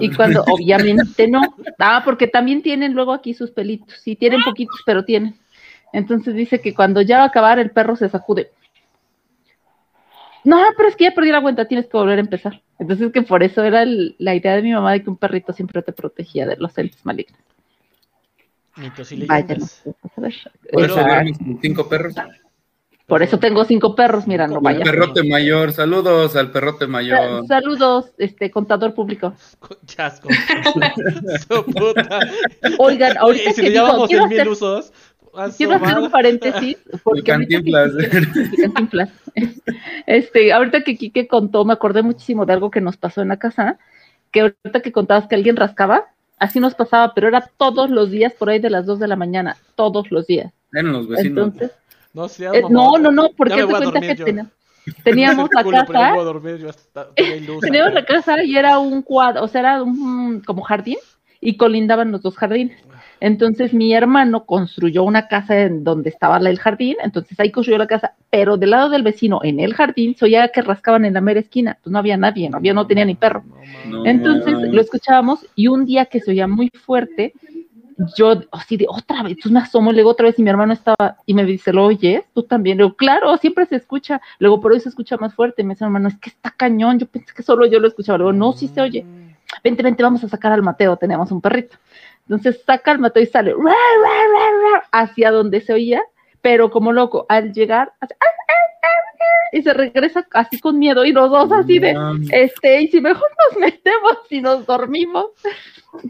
¿Y cuando obviamente no. Ah, porque también tienen luego aquí sus pelitos. Sí, tienen poquitos, pero tienen. Entonces dice que cuando ya va a acabar, el perro se sacude. No, pero es que ya perdí la cuenta, tienes que volver a empezar. Entonces que por eso era el- la idea de mi mamá de que un perrito siempre te protegía de los entes malignos. Mitos y Vaya, leyendas. Por eso cinco perros. Por eso tengo cinco perros, mira, no El vaya. perrote mayor, saludos al perrote mayor. Saludos, este contador público. Chasco. Su puta. Oigan, ahorita y si que le llamamos en mil hacer, usos. Quiero hacer un paréntesis. Porque ahorita que Cantinflas. Cantinflas. Este, ahorita que Quique contó, me acordé muchísimo de algo que nos pasó en la casa, que ahorita que contabas que alguien rascaba, así nos pasaba, pero era todos los días por ahí de las 2 de la mañana, todos los días. Eran los vecinos. Entonces, No seas eh, no, no, no, porque te cuenta que teníamos la Culo, casa dormir, hasta-. Teníamos la casa y era un cuadro, o sea, era un como jardín y colindaban los dos jardines. Entonces mi hermano construyó una casa en donde estaba el jardín, entonces ahí construyó la casa, pero del lado del vecino, en el jardín, se oía que rascaban en la mera esquina, pues no había nadie, no había, no tenía ni perro. No, mames. No. Entonces lo escuchábamos y un día que se oía muy fuerte, yo así de otra vez, entonces me asomo, le digo otra vez y mi hermano estaba y me dice, ¿lo oyes? Tú también. Le digo, claro, siempre se escucha. Luego, por hoy se escucha más fuerte. Me dice hermano, es que está cañón. Yo pensé que solo yo lo escuchaba. Le digo, no, sí se oye. Vente, vente, vamos a sacar al Mateo. Teníamos un perrito. Entonces saca al Mateo y sale hacia donde se oía, pero como loco, al llegar, hace, "Ah, ah, ah, ah", y se regresa así con miedo y los dos así de, este, y si mejor nos metemos y nos dormimos.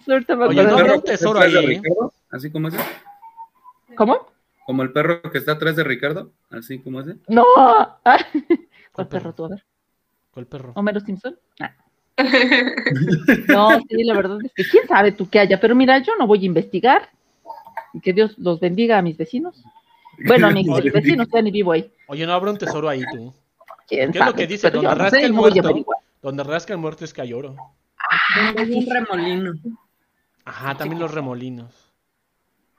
Ahorita me Oye, acuerdo. no perro un que está tesoro atrás de ahí, ¿eh? Ricardo, Así como ese. ¿Cómo? Como el perro que está atrás de Ricardo. Así como ese. No. ¿Cuál ¿Cuál perro tú? A ver. ¿Cuál perro? ¿Homero Simpson? Ah. No, sí, la verdad es que quién sabe tú qué haya, pero mira, yo no voy a investigar. Y que Dios los bendiga a mis vecinos. Bueno, a mis Oye. vecinos ya ni vivo ahí. Oye, no habrá un tesoro ahí, tú. ¿Quién ¿Qué es lo que dice? Pero Donde no rasca sé, el muerto. averiguar. Donde rasca el muerto es que hay oro. Tengo un remolino. Ajá, también los remolinos.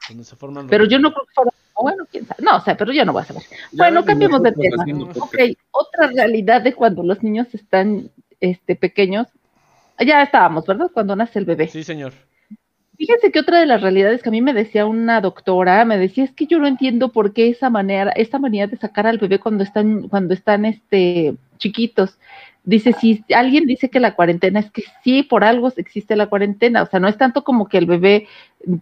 Donde se forman Pero yo no creo que fuera. Bueno, quién sabe. No, o sea, pero yo no voy a saber. Ya Bueno, cambiemos de tema. Ok, otra realidad de cuando los niños están este, pequeños. Ya estábamos, ¿verdad? Cuando nace el bebé. Sí, señor. Fíjense que otra de las realidades que a mí me decía una doctora, me decía, es que yo no entiendo por qué esa manera, esta manera de sacar al bebé cuando están, cuando están este chiquitos. Dice, si alguien dice que la cuarentena es que sí, por algo existe la cuarentena, o sea, no es tanto como que el bebé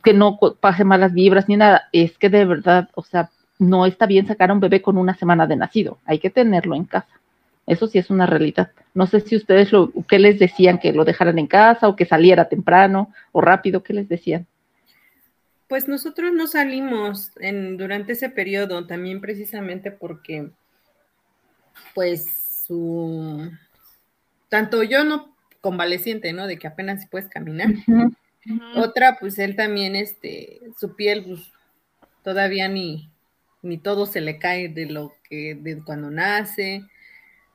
que no pase malas vibras ni nada, es que de verdad, o sea, no está bien sacar a un bebé con una semana de nacido, hay que tenerlo en casa. Eso sí es una realidad. No sé si ustedes lo, qué les decían, que lo dejaran en casa o que saliera temprano o rápido, ¿qué les decían? Pues nosotros no salimos en, durante ese periodo, también precisamente porque, pues, su, tanto yo no convaleciente, ¿no? De que apenas si puedes caminar. Otra, pues él también, este, su piel, pues, todavía ni, ni todo se le cae de lo que, de cuando nace.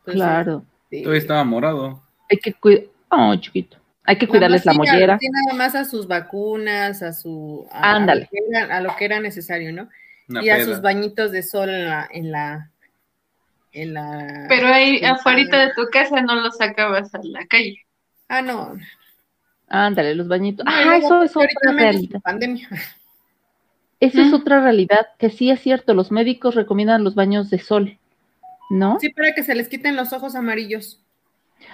Entonces, Claro. este, Todavía estaba morado. Hay que cuidar. Oh, chiquito. Hay que cuidarles la sí, mollera. sí, nada más a sus vacunas, a su a, a Ándale. lo que era, a lo que era necesario, ¿no? Una y a sus bañitos de sol en la, en la, en la Pero ahí afuera de tu casa no lo sacabas a la calle. Ah, no. Ándale, los bañitos. No, Ah, eso es otra realidad. pandemia. Eso es Ujú. otra realidad que sí es cierto. Los médicos recomiendan los baños de sol, ¿no? Sí, para que se les quiten los ojos amarillos.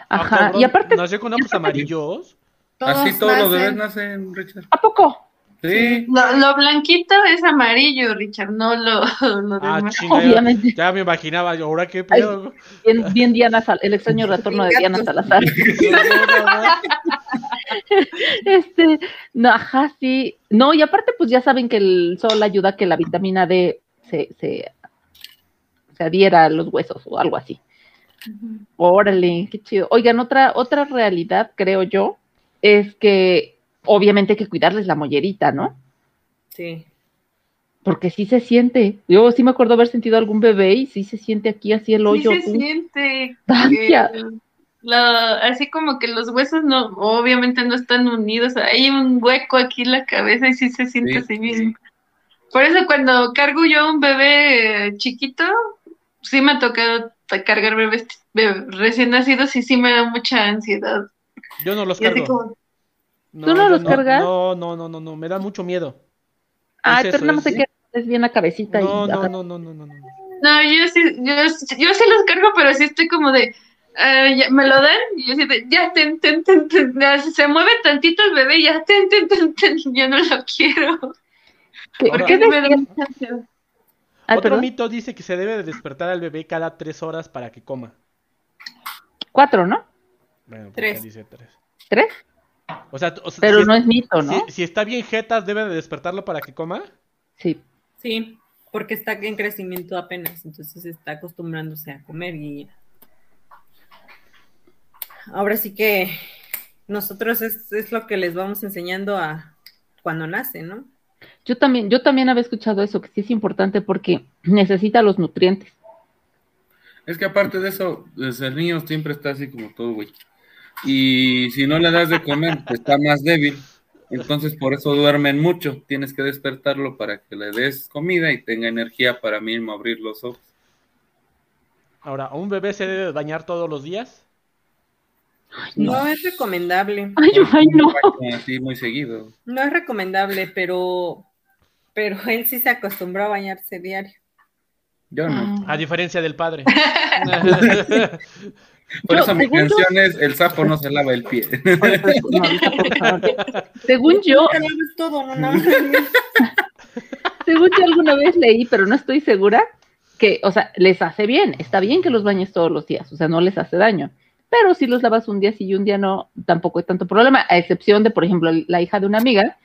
Ah, Ajá. cabrón, Y aparte, Nació con ojos amarillos. Todos Así todos los bebés nacen. Richard. ¿a poco? Sí. Lo, lo blanquito es amarillo, Richard, no lo, lo Ah, demás. chinga, Obviamente. ya me imaginaba yo, ¿ahora qué pedo? Bien, bien Diana Sal- el extraño retorno de Diana Salazar. Este, no, ajá, sí. No, y aparte, pues ya saben que el sol ayuda a que la vitamina D se, se, se adhiera a los huesos o algo así. Órale, qué chido. Oigan, otra, otra realidad, creo yo, es que obviamente hay que cuidarles la mollerita, ¿no? Sí. Porque sí se siente. Yo sí me acuerdo haber sentido algún bebé y sí se siente aquí así el Sí hoyo. se pum. siente. La- así como que los huesos no, obviamente no están unidos. Hay un hueco aquí en la cabeza y sí se siente Sí. así bien. Por eso cuando cargo yo a un bebé eh, chiquito, sí me ha tocado cargar bebés, bebé- recién nacidos y sí me da mucha ansiedad. Yo no los Y cargo. como, No, ¿Tú no los cargas? No, no, no, no, no, me da mucho miedo. Ay, Es pero eso, nada más es- bien la cabecita No, y no, no, no, no, no, no. No, yo sí, yo, yo sí los cargo, pero sí estoy como de, ah, ya, me lo dan, y yo sí de, ya, ten, ten, ten, ten, ya, se mueve tantito el bebé, ya, ten, ten, ten, ten, yo no lo quiero. ¿Qué, Ahora- qué me da mucha ansiedad. Ay, Otro perdón. mito dice que se debe de despertar al bebé cada tres horas para que coma. Cuatro, ¿no? Bueno, ¿por Tres. dice tres? ¿Tres? O sea, o sea, Pero si, no es mito, ¿no? si- si está bien jetas, debe de despertarlo para que coma. Sí. Sí, porque está en crecimiento apenas, entonces está acostumbrándose a comer y ahora sí que nosotros es, es lo que les vamos enseñando a cuando nace, ¿no? Yo también, yo también había escuchado eso, que sí es importante porque necesita los nutrientes. Es que aparte de eso, pues, el niño siempre está así como todo, güey. Y si no le das de comer, pues está más débil. Entonces por eso duermen mucho. Tienes que despertarlo para que le des comida y tenga energía para mismo abrir los ojos. Ahora, ¿a un bebé se debe bañar todos los días? No es recomendable, Ay, ay, no. Así muy seguido. no es recomendable, pero pero él sí se acostumbró a bañarse diario. Yo no. A diferencia del padre. Por Yo, eso mi canción es El sapo no se lava el pie. Según yo, todo, no según yo alguna vez leí, pero no estoy segura, que, o sea, les hace bien. Está bien que los bañes todos los días, o sea, no les hace daño. Pero si los lavas un día sí y un día no, tampoco hay tanto problema, a excepción de, por ejemplo, la hija de una amiga,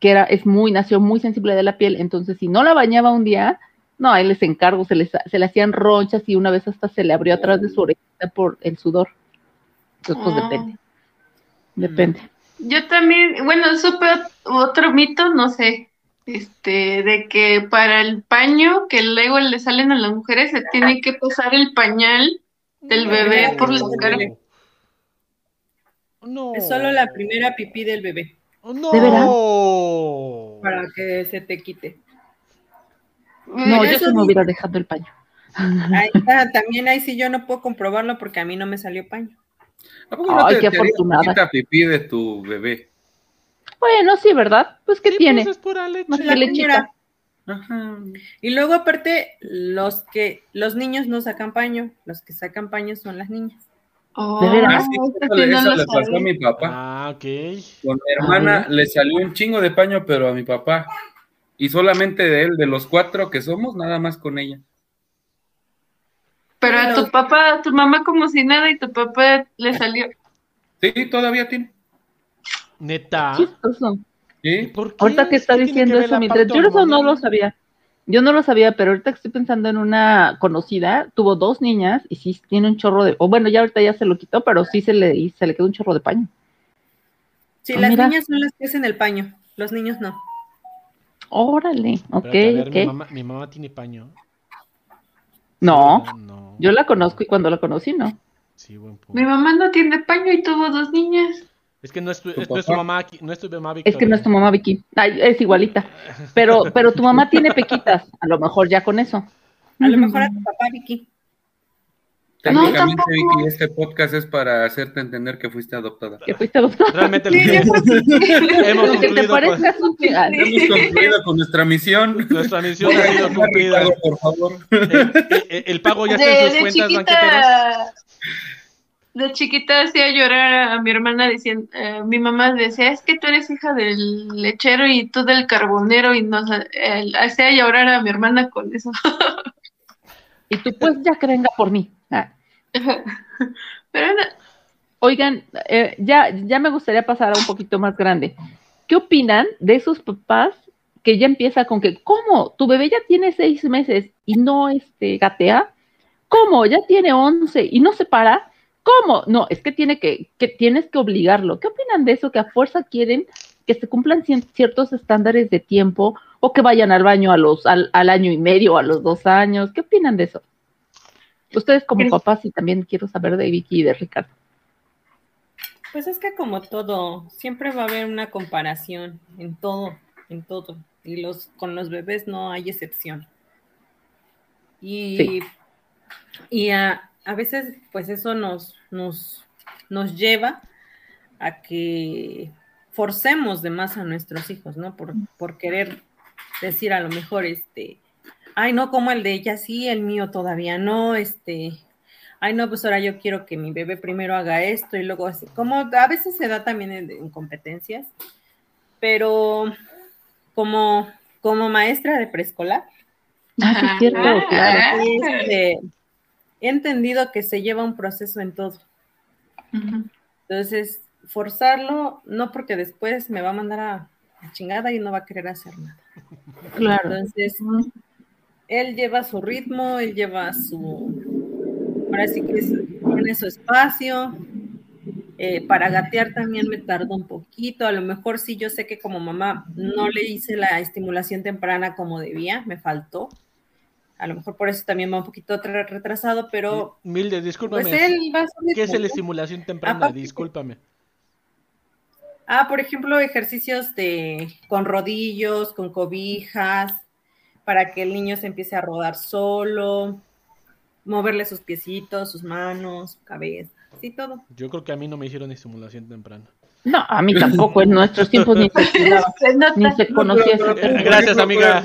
que era, es muy, nació muy sensible de la piel, entonces si no la bañaba un día, no, ahí les encargo, se, les, se le hacían ronchas y una vez hasta se le abrió atrás de su orejita por el sudor. Entonces, pues Ah. depende. Depende. Yo también, bueno, supe ot- otro mito, no sé, este, de que para el paño que luego le salen a las mujeres se tiene que pasar el pañal del bebé por la cara. No. Es solo la primera pipí del bebé No. ¿De veras? para que se te quite. No, yo sí me hubiera dejado el paño. Ahí está, también ahí sí yo no puedo comprobarlo porque a mí no me salió paño. ¿A poco no Ay, te, qué te afortunada. poquita pipí de tu bebé? Bueno, sí, ¿verdad? Pues, ¿qué Sí, tiene? pues es pura leche. Más La que lechita. Ajá. Y luego aparte, los que los niños no sacan paño, los que sacan paño son las niñas. Oh, ¿De veras? Ah, sí, eso le, no eso lo le pasó a mi papá. Ah, ok. Con mi hermana Ah, le salió un chingo de paño, pero a mi papá. Y solamente de él, de los cuatro que somos, nada más con ella. Pero a tu papá, a tu mamá como si nada y tu papá le salió. Sí, todavía tiene. Neta. Chistoso. Sí. ¿Por qué? Ahorita que está ¿Qué tiene diciendo que eso, mientras yo eso no lo sabía. Yo no lo sabía, pero ahorita que estoy pensando en una conocida, tuvo dos niñas y sí tiene un chorro de, o bueno, ya ahorita ya se lo quitó, pero sí se le, y se le quedó un chorro de paño. Sí, Ah, las mira. niñas son las que hacen el paño, los niños no. Órale, ok, ver, ok. Mi, mamá, mi mamá tiene paño. No, no. yo la conozco y cuando la conocí, no. Sí, buen punto. Mi mamá no tiene paño y tuvo dos niñas. Es que no es tu, ¿Tu es- no es tu mamá, aquí- no es tu mamá Es que no Victoria. es tu mamá, Vicky. Ay, es igualita. Pero, pero tu mamá tiene pequitas. A lo mejor ya con eso. A lo mejor a tu papá, Vicky. Técnicamente, tampoco. Vicky, este podcast es para hacerte entender que fuiste adoptada. Que fuiste adoptada. Realmente Sí, lo- hemos te concluido parezca con es un chingal. Hemos concluido con nuestra misión. nuestra misión ha sido cumplida. Por favor. El, el- el pago ya De, está en sus cuentas banqueteras. De chiquita hacía llorar a mi hermana diciendo, eh, mi mamá decía, es que tú eres hija del lechero y tú del carbonero y nos eh, hacía llorar a mi hermana con eso. Y tú, pues ya que venga por mí. Ah. Pero no, Oigan, eh, ya, ya me gustaría pasar a un poquito más grande. ¿Qué opinan de esos papás que ya empieza con que, ¿cómo? Tu bebé ya tiene seis meses y no este, gatea? ¿Cómo? Ya tiene once y no se para. ¿Cómo? No, es que tiene que, que tienes que obligarlo. ¿Qué opinan de eso? Que a fuerza quieren que se cumplan ciertos estándares de tiempo o que vayan al baño a los, al, al año y medio o a los dos años. ¿Qué opinan de eso? Ustedes como Creo- papás y también quiero saber de Vicky y de Ricardo. Pues es que como todo, siempre va a haber una comparación en todo, en todo. Y los con los bebés no hay excepción. Y, Sí. y a, a veces, pues eso nos, nos, nos lleva a que forcemos de más a nuestros hijos, ¿no? Por, por querer decir a lo mejor, este, ay, no, como el de ella sí, el mío todavía no, este, ay, no, pues ahora yo quiero que mi bebé primero haga esto y luego así, como a veces se da también en, en competencias, pero como, como maestra de preescolar, Ah, sí, es cierto, claro. este, he entendido que se lleva un proceso en todo. Entonces, forzarlo, no porque después me va a mandar a la chingada y no va a querer hacer nada. Claro. Entonces, él lleva su ritmo, él lleva su, ahora sí que es- tiene su espacio. Eh, para gatear también me tardó un poquito, a lo mejor sí, yo sé que como mamá no le hice la estimulación temprana como debía, me faltó. A lo mejor por eso también va un poquito tra- retrasado, pero Milde, discúlpame. pues él va ¿Qué es la estimulación temprana? Discúlpame. Ah, por ejemplo, ejercicios de con rodillos, con cobijas, para que el niño se empiece a rodar solo, moverle sus piecitos, sus manos, su cabeza, sí, todo. Yo creo que a mí no me hicieron estimulación temprana. No, a mí tampoco, en nuestros tiempos ni se ni se conocía ese término. gracias, amiga.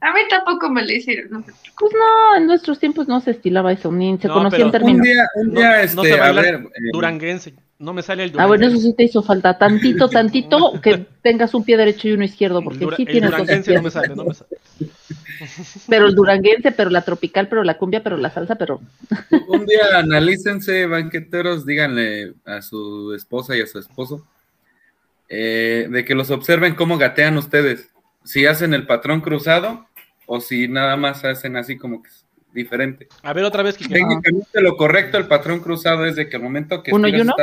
A mí tampoco me lo hicieron. ¿no? Pues no, en nuestros tiempos no se estilaba eso, ni se No, conocían pero- Un términos. día, un No- día, no este, a ver, eh, Duranguense. No me sale el Ah, bueno, duranguense. eso sí te hizo falta. Tantito, tantito, que tengas un pie derecho y uno izquierdo, porque dura- sí el tienes dos duranguense no me sale, no me sale. Pero el duranguense, pero la tropical, pero la cumbia, pero la salsa, pero... un día analícense, banqueteros, díganle a su esposa y a su esposo eh, de que los observen cómo gatean ustedes. Si hacen el patrón cruzado o si nada más hacen así como que diferente. A ver, otra vez, Kike. Técnicamente lo correcto el patrón cruzado es de que al momento que ¿Uno y uno?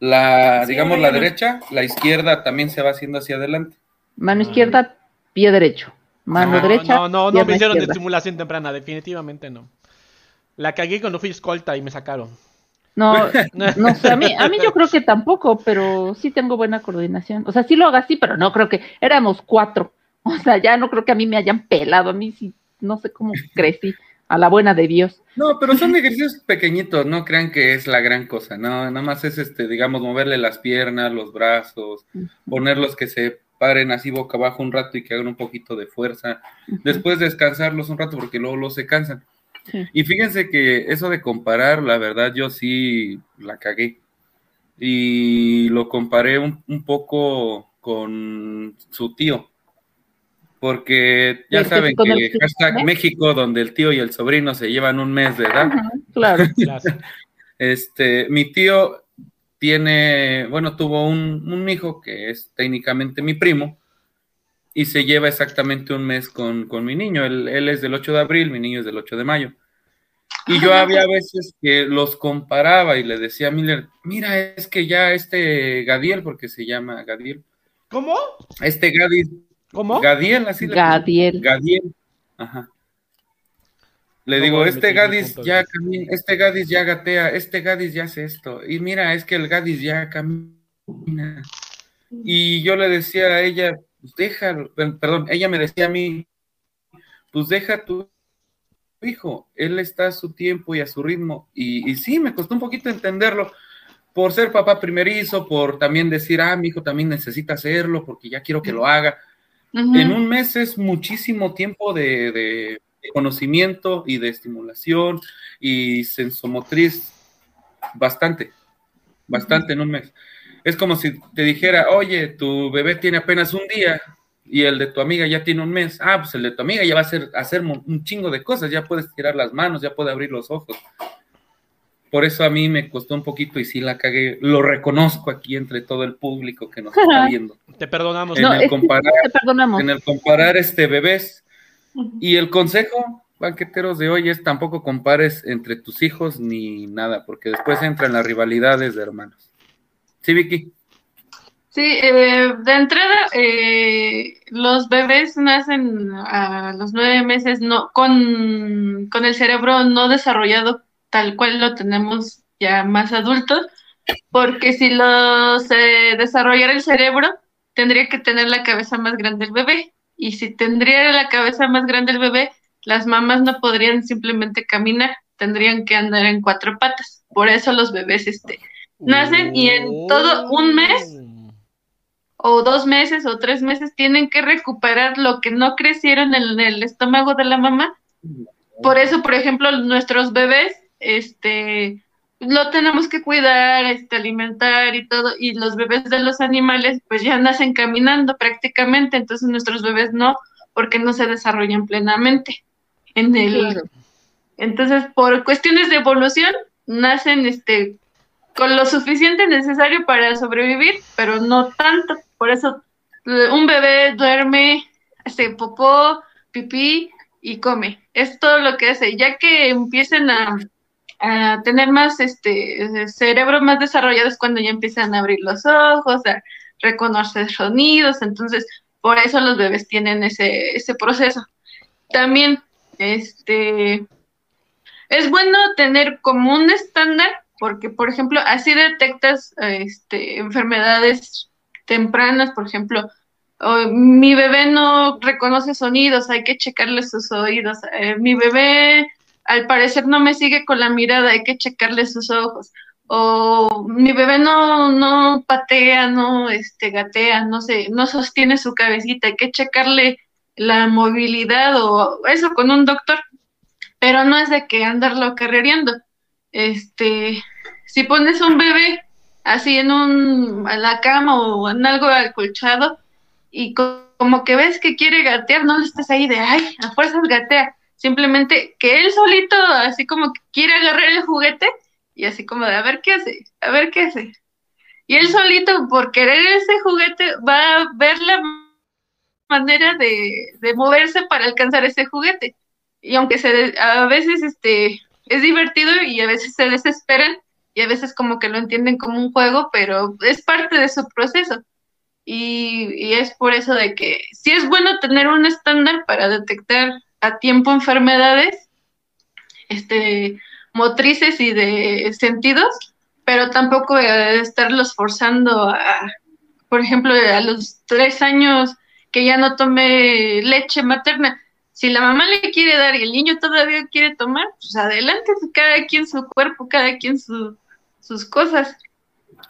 la, Sí, digamos la uno. derecha, la izquierda también se va haciendo hacia adelante. Mano izquierda, pie derecho. Mano No, derecha, No, no, no me hicieron izquierda. estimulación temprana, definitivamente no. La cagué cuando fui escolta y me sacaron. No, no sé, a mí, a mí yo creo que tampoco, pero sí tengo buena coordinación. O sea, sí lo hago así, pero no creo que éramos cuatro. O sea, ya no creo que a mí me hayan pelado. A mí sí, no sé cómo crecí. A la buena de Dios. No, pero son ejercicios pequeñitos, no crean que es la gran cosa, no, nada más es este, digamos, moverle las piernas, los brazos, ponerlos que se paren así boca abajo un rato y que hagan un poquito de fuerza, después descansarlos un rato porque luego los se cansan. Sí. Y fíjense que eso de comparar, la verdad, yo sí la cagué. Y lo comparé un, un poco con su tío. Porque ya saben que hashtag ¿eh? México, donde el tío y el sobrino se llevan un mes de edad. Ajá, claro. Este, mi tío tiene, bueno, tuvo un, un hijo que es técnicamente mi primo y se lleva exactamente un mes con, con mi niño. Él, él es del 8 de abril, mi niño es del 8 de mayo. Y yo había veces que los comparaba y le decía a Miller, mira, es que ya este Gadiel, porque se llama Gadiel, ¿Cómo? este Gadiel, ¿Cómo? Gadiel, así le Gadiel. Gadiel. Ajá. Le digo, este Gadis ya camina, este Gadis ya gatea, este Gadis ya hace esto. Y mira, es que el Gadis ya camina. Y yo le decía a ella, pues déjalo, per- perdón, ella me decía a mí, pues deja a tu hijo, él está a su tiempo y a su ritmo. Y, y sí, me costó un poquito entenderlo por ser papá primerizo, por también decir, ah, mi hijo también necesita hacerlo porque ya quiero que lo haga. En un mes es muchísimo tiempo de, de conocimiento y de estimulación y sensomotriz, bastante, bastante en un mes. Es como si te dijera, oye, tu bebé tiene apenas un día y el de tu amiga ya tiene un mes. Ah, pues el de tu amiga ya va a hacer, hacer un chingo de cosas, ya puedes tirar las manos, ya puede abrir los ojos. Por eso a mí me costó un poquito y sí la cagué. Lo reconozco aquí entre todo el público que nos está viendo. Te perdonamos. En No, el comparar- te perdonamos. en el comparar este bebés. Y el consejo, banqueteros de hoy, es tampoco compares entre tus hijos ni nada, porque después entran las rivalidades de hermanos. Sí, Vicky. Sí, eh, de entrada, eh, los bebés nacen a los nueve meses no, con, con el cerebro no desarrollado tal cual lo tenemos ya más adultos, porque si lo se desarrollara el cerebro, tendría que tener la cabeza más grande el bebé. Y si tendría la cabeza más grande el bebé, las mamás no podrían simplemente caminar, tendrían que andar en cuatro patas. Por eso los bebés este, nacen y en todo un mes o dos meses o tres meses tienen que recuperar lo que no crecieron en el estómago de la mamá. Por eso, por ejemplo, nuestros bebés, este, lo tenemos que cuidar, este, alimentar y todo, y los bebés de los animales pues ya nacen caminando prácticamente, entonces nuestros bebés no, porque no se desarrollan plenamente en el... Claro. Entonces, por cuestiones de evolución, nacen este con lo suficiente necesario para sobrevivir, pero no tanto. Por eso un bebé duerme, hace popó, pipí y come. Es todo lo que hace. Ya que empiecen a, a tener más este cerebro más desarrollado es cuando ya empiezan a abrir los ojos, a reconocer sonidos. Entonces, por eso los bebés tienen ese, ese proceso. También, este es bueno tener como un estándar, porque, por ejemplo, así detectas este, enfermedades tempranas, por ejemplo, mi bebé no reconoce sonidos, hay que checarle sus oídos, eh, mi bebé al parecer no me sigue con la mirada, hay que checarle sus ojos, o mi bebé no, no patea, no este, gatea, no sé, no sostiene su cabecita, hay que checarle la movilidad o eso con un doctor. Pero no es de que andarlo carrereando. Este, si pones un bebé así en un en la cama o en algo acolchado y co- como que ves que quiere gatear, no le estés ahí de ay, a fuerzas gatea, simplemente que él solito así como que quiere agarrar el juguete y así como de a ver qué hace, a ver qué hace. Y él solito por querer ese juguete va a ver la manera de, de moverse para alcanzar ese juguete y aunque se a veces este es divertido y a veces se desesperan y a veces como que lo entienden como un juego, pero es parte de su proceso. Y, y es por eso de que sí es bueno tener un estándar para detectar a tiempo enfermedades este, motrices y de sentidos, pero tampoco eh, estarlos forzando a, por ejemplo, a los tres años que ya no tome leche materna. Si la mamá le quiere dar y el niño todavía quiere tomar, pues adelante, cada quien su cuerpo, cada quien su, sus cosas.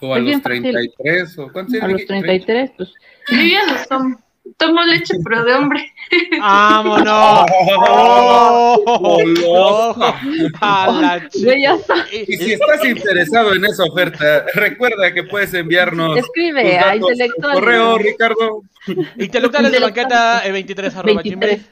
O a Es los fácil. 33, o ¿cuántos A los 33, pues Yo ya no tomo, tomo leche, pero de hombre. ¡Vámonos! ¡Oh, ¡Oh! ¡A la. Y si estás interesado en esa oferta, recuerda que puedes enviarnos Escribe a intelectual. correo, Ricardo. Intelectuales de banqueta eh, 23 arroba 23. gmail.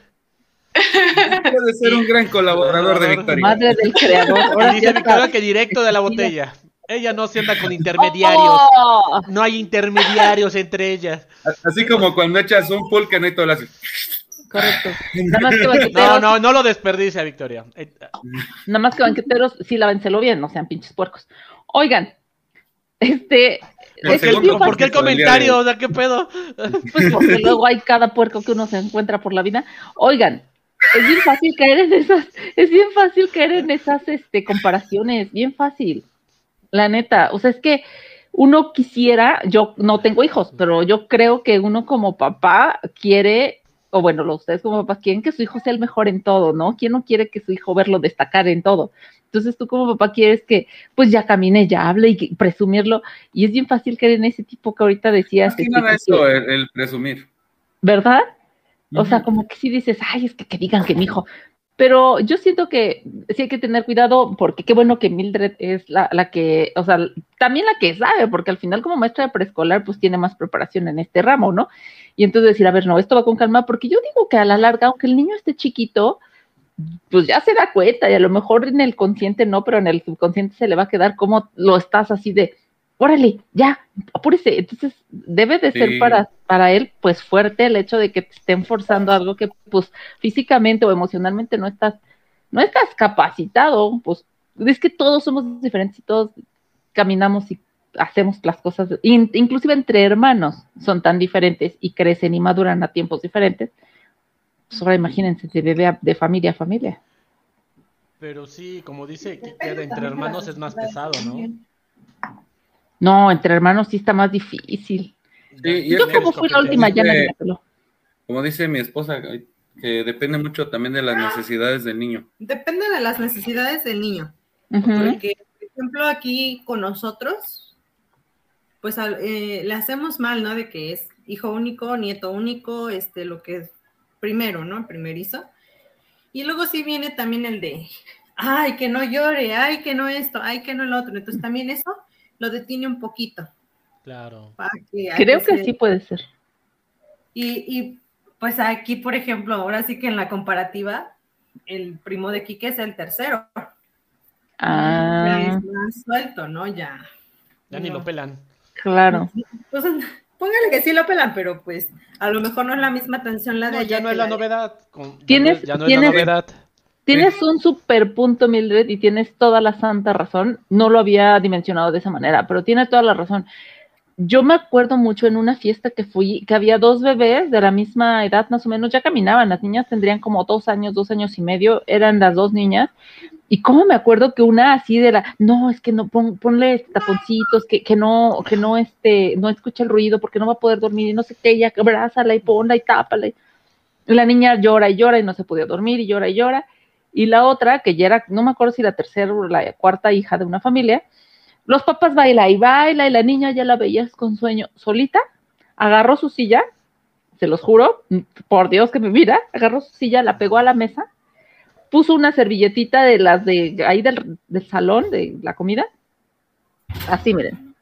Puedes ser un gran colaborador de Victoria. Madre del creador. Ahora Dice Victoria que directo de la botella. Ella no se anda con intermediarios. ¡Oh! No hay intermediarios entre ellas. Así como cuando echas un no todo lo haces. Correcto. Nada más que No, banqueteros, no, no lo desperdicia, Victoria. Eh, nada más que banqueteros, sí lávenselo bien, no sean pinches puercos. Oigan, este, ¿Por qué, el- por qué el comentario? O sea, ¿qué pedo? pues porque luego hay cada puerco que uno se encuentra por la vida. Oigan, es bien fácil caer en esas, es bien fácil caer en esas este, comparaciones, bien fácil. La neta, o sea, es que uno quisiera, yo no tengo hijos, pero yo creo que uno como papá quiere, o bueno, ustedes como papás quieren que su hijo sea el mejor en todo, ¿no? ¿Quién no quiere que su hijo verlo destacar en todo? Entonces tú como papá quieres que pues ya camine, ya hable y presumirlo, y es bien fácil caer en ese tipo que ahorita decías. Este, nada eso, el, el presumir. ¿verdad? O sea, como que sí dices, ay, es que, que digan que mi hijo. Pero yo siento que sí hay que tener cuidado porque qué bueno que Mildred es la, la que, o sea, también la que sabe, porque al final como maestra de preescolar pues tiene más preparación en este ramo, ¿no? Y entonces decir, a ver, no, esto va con calma, porque yo digo que a la larga, aunque el niño esté chiquito, pues ya se da cuenta y a lo mejor en el consciente no, pero en el subconsciente se le va a quedar como lo estás así de, órale, ya, apúrese. Entonces debe de ser para, para él pues fuerte el hecho de que te estén forzando algo que pues físicamente o emocionalmente no estás, no estás capacitado, pues es que todos somos diferentes y todos caminamos y hacemos las cosas, in- inclusive entre hermanos son tan diferentes y crecen y maduran a tiempos diferentes. Pues ahora imagínense de bebé de familia a familia. Pero sí, como dice, que queda entre hermanos es más pesado, ¿no? No, entre hermanos sí está más difícil. Sí, Yo como fui la última, ya me peló. Como dice mi esposa, que depende mucho también de las necesidades del niño. Depende de las necesidades del niño. Porque, por ejemplo, aquí con nosotros, pues eh, le hacemos mal, ¿no? De que es hijo único, nieto único, este, lo que es primero, ¿no? Primerizo. Y luego sí viene también el de ay, que no llore, ay, que no esto, ay, que no el otro. Entonces también eso lo detiene un poquito. Claro. que- Creo que se- sí puede ser. Y, y, pues aquí, por ejemplo, ahora sí que en la comparativa, el primo de Quique es el tercero. Ya Ah, es más suelto, ¿no? Ya. Ya ni No. lo pelan. claro. Pues, póngale que sí lo pelan, pero pues a lo mejor no es la misma atención la de No, ya no es la novedad. con- ya Tienes- no es- ya no es tienes- la novedad. Tienes un super punto, Mildred, y tienes toda la santa razón. No lo había dimensionado de esa manera, pero tiene toda la razón. Yo me acuerdo mucho en una fiesta que fui, que había dos bebés de la misma edad, más o menos, ya caminaban. Las niñas tendrían como dos años, dos años y medio, eran las dos niñas. Y cómo me acuerdo que una así de la, no, es que no, pon- ponle taponcitos, que, que no, que no, este, no escucha el ruido porque no va a poder dormir y no sé qué, ya abrázala y ponla y tápala. Y la niña llora y llora y no se podía dormir y llora y llora. Y la otra, que ya era, no me acuerdo si la tercera o la cuarta hija de una familia, los papás baila y baila y la niña ya la veías con sueño solita, agarró su silla, se los juro, por Dios que me mira, agarró su silla, la pegó a la mesa, puso una servilletita de las de ahí del, del salón, de la comida, así miren,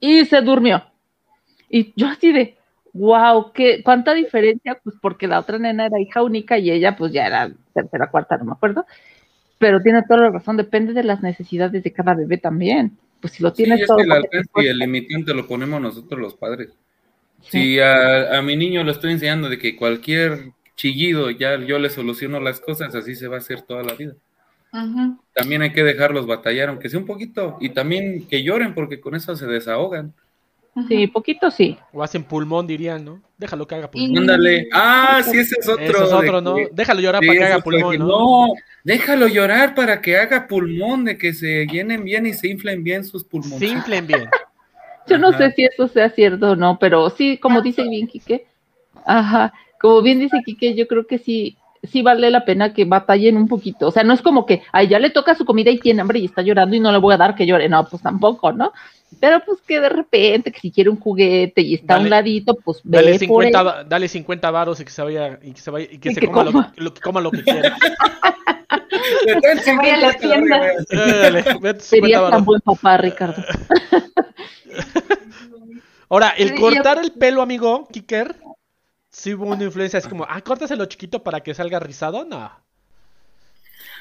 y se durmió. Y yo así de, wow, qué, cuánta diferencia, pues porque la otra nena era hija única y ella pues ya era tercera, cuarta, no me acuerdo. Pero tiene toda la razón, depende de las necesidades de cada bebé también. Pues si lo Sí, tienes es todo. que el alcance y el limitante lo ponemos nosotros los padres. Sí. Si a, a mi niño le estoy enseñando de que cualquier chillido ya yo le soluciono las cosas, así se va a hacer toda la vida. También hay que dejarlos batallar, aunque sea un poquito, y también que lloren, porque con eso se desahogan. Sí, poquito sí. O hacen pulmón, dirían, ¿no? Déjalo que haga pulmón. Ándale. Ah, sí, ese es otro. Ese es otro, ¿no? que- Déjalo llorar Sí, para que haga pulmón, que, ¿no? no, déjalo llorar para que haga pulmón, de que se llenen bien y se inflen bien sus pulmones. Se inflen bien. Yo no Ajá. sé si eso sea cierto o no, pero sí, como dice bien Quique, ajá, como bien dice Quique, yo creo que sí, sí vale la pena que batallen un poquito. O sea, no es como que, ay, ya le toca su comida y tiene hambre y está llorando y no le voy a dar que llore. No, pues tampoco, ¿no? Pero pues que de repente, que si quiere un juguete y está a un ladito, pues ve Dale por 50, él. va- dale 50 varos y que se vaya y que se vaya y que Y se que coma, Lo, coma. que- lo que coma lo que quiera. Vaya a la 50 tienda. Dale, vete 50 Serías tan buen papá, Ricardo. Ahora, el Sí, cortar el pelo, amigo, Kicker, sí hubo una influencia así como, ah, córtaselo chiquito para que salga rizado, no.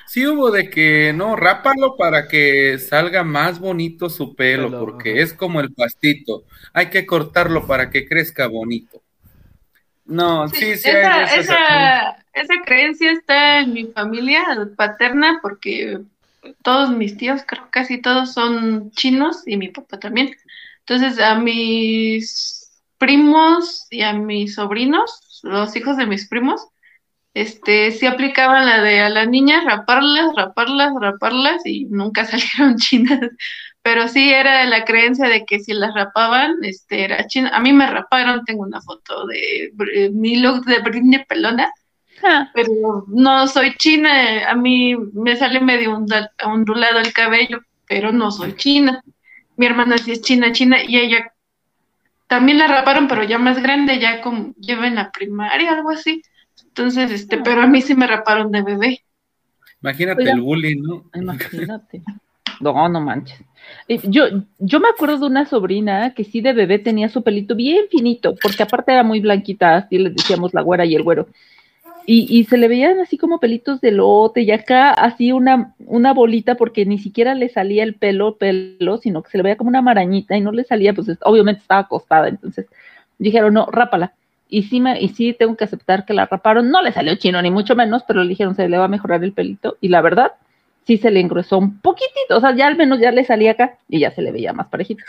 Sí hubo de que, no, rápalo para que salga más bonito su pelo, Pelo, porque ajá. es como el pastito. Hay que cortarlo para que crezca bonito. No, sí, sí, hay esa, esa, esa creencia está en mi familia paterna porque todos mis tíos, creo casi todos son chinos y mi papá también. Entonces a mis primos y a mis sobrinos, los hijos de mis primos, este, sí aplicaban la de a las niñas raparlas, raparlas, raparlas y nunca salieron chinas. Pero sí era la creencia de que si las rapaban, este, era china. A mí me raparon, tengo una foto de Br- mi look de Britney pelona, Ah, pero no soy china. A mí me sale medio ondulado el cabello, pero no soy china. Mi hermana sí es china, china, y ella también la raparon, pero ya más grande, ya como lleva en la primaria, algo así. Entonces, este, pero a mí sí me raparon de bebé. Imagínate Oiga. el bullying, ¿no? Imagínate. No, no manches. Yo, yo me acuerdo de una sobrina que sí de bebé tenía su pelito bien finito, porque aparte era muy blanquita, así les decíamos la güera y el güero. Y, y se le veían así como pelitos de lote y acá así una, una bolita porque ni siquiera le salía el pelo, pelo, sino que se le veía como una marañita y no le salía, pues es- obviamente estaba acostada, entonces dijeron, no, rápala. Y sí, me, y sí tengo que aceptar que la raparon, no le salió chino ni mucho menos, pero le dijeron se le va a mejorar el pelito y la verdad sí se le engrosó un poquitito, o sea, ya al menos ya le salía acá y ya se le veía más parejito.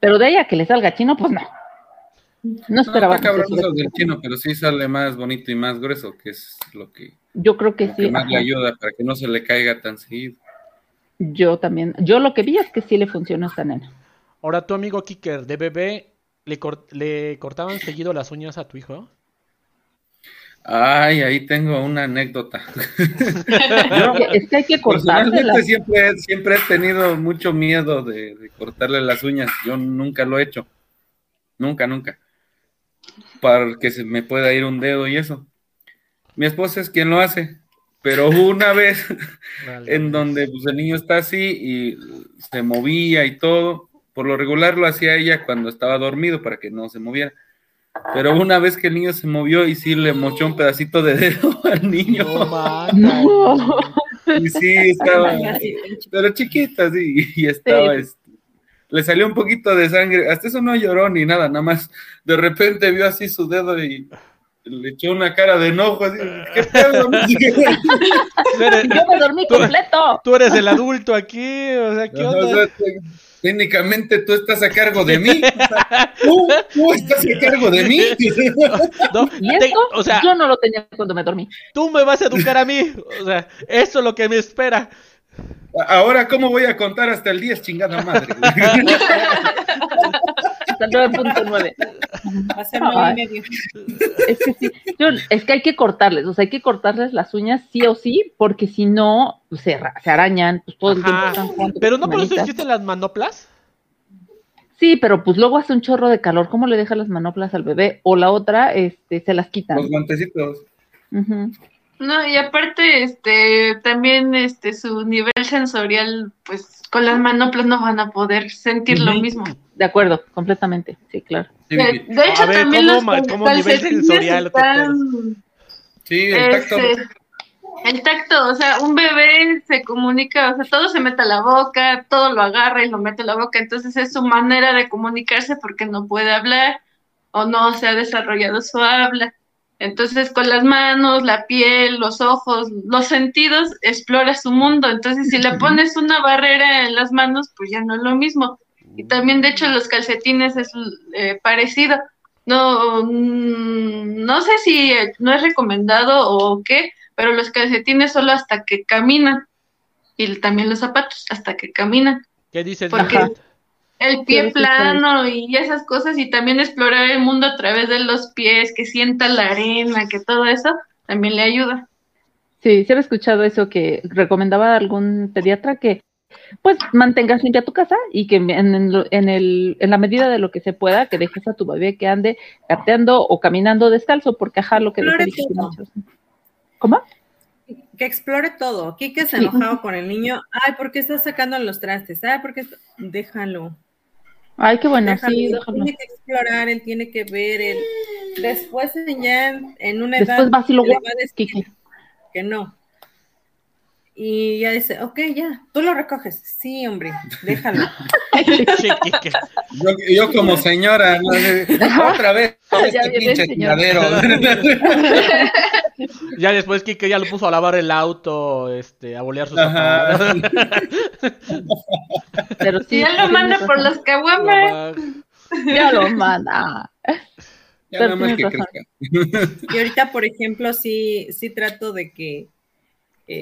Pero de ahí a que le salga chino, pues no. No No, esperaba. está cabrón eso del chino, pero sí sale más bonito y más grueso, que es lo que, Yo creo que lo que sí. más le ayuda para que no se le caiga tan seguido. Yo también. Yo lo que vi es que sí le funciona a esta nena. Ahora, tu amigo Kicker, de bebé, ¿le, cor- ¿le cortaban seguido las uñas a tu hijo? Ay, ahí tengo una anécdota. Es que- Es que hay que. Personalmente siempre, siempre he tenido mucho miedo de, de cortarle las uñas. Yo nunca lo he hecho. Nunca, nunca. Para que se me pueda ir un dedo y eso. Mi esposa es quien lo hace. Pero una vez Vale. en donde pues, el niño está así y se movía y todo. Por lo regular lo hacía ella cuando estaba dormido para que no se moviera. Pero una vez que el niño se movió y sí le mochó un pedacito de dedo al niño. No. No. Y sí, estaba, pero chiquita, sí, y estaba, Sí. este, le salió un poquito de sangre, hasta eso no lloró ni nada, nada más, de repente vio así su dedo y le echó una cara de enojo, así, ¿qué pedo? No Yo me dormí completo. tú eres el adulto aquí, o sea, ¿qué O onda? sea, te- técnicamente tú estás a cargo de mí, o sea, tú, tú estás a cargo de mí. No, Y te- o sea, yo no lo tenía cuando me dormí. tú me vas a educar a mí. O sea, eso es lo que me espera. Ahora, ¿cómo voy a contar hasta el 10, chingada madre? Hasta el 9.9. Va a ser nueve y Ay. medio. Es que sí, es que hay que cortarles, o sea, hay que cortarles las uñas sí o sí, porque si no, pues, se, ra- se arañan, pues todo el tiempo están jugando Pero no por eso existen las manoplas. Sí, pero pues luego hace un chorro de calor, ¿cómo le deja las manoplas al bebé? O la otra, este, se las quitan. Los guantecitos. No, y aparte, este, también, este, su nivel sensorial, pues, con las manoplas no van a poder sentir lo mismo. De acuerdo, completamente, sí, claro. Sí, De, de hecho, A ver, también ¿cómo los cómo nivel sensorial están, sí, el tacto. este, el tacto, o sea, un bebé se comunica, o sea, todo se mete a la boca, todo lo agarra y lo mete a la boca, entonces es su manera de comunicarse porque no puede hablar o no se ha desarrollado su habla. Entonces, con las manos, la piel, los ojos, los sentidos, explora su mundo. Entonces, si le pones una barrera en las manos, pues ya no es lo mismo. Y también, de hecho, los calcetines es eh, parecido. No, mm, no sé si eh, no es recomendado o qué, pero los calcetines solo hasta que caminan. Y también los zapatos hasta que caminan. ¿Qué dices? Porque Ajá. el pie plano y esas cosas y también explorar el mundo a través de los pies, que sienta la arena, que todo eso también le ayuda. Sí, sí había escuchado eso que recomendaba algún pediatra que pues mantengas limpia tu casa y que en, en el, en la medida de lo que se pueda, que dejes a tu bebé que ande gateando o caminando descalzo, porque ajá, lo que muchos- ¿Cómo? Que explore todo. Kike se Sí. enojado con el niño. Ay, ¿por qué estás sacando los trastes? Ay, ¿por qué? está-?" Déjalo. Ay, qué bueno, déjalo. sí, Él. Tiene que explorar, él tiene que ver. Él... Después, ya en- una edad, Después vas y lo le va guardas, a decir Kiki. que no. Y ya dice, ok, ya, tú lo recoges. Sí, hombre, déjalo. Yo, yo como señora, otra vez, Ya este pinche tiradero. Ya después Kike ya lo puso a lavar el auto, este, a bolear sus zapatos. Pero sí, Y ya lo manda por los caguamas. Ya lo manda. Ya Pero nada más que tienes razón. crezca. Y ahorita, por ejemplo, sí, sí trato de que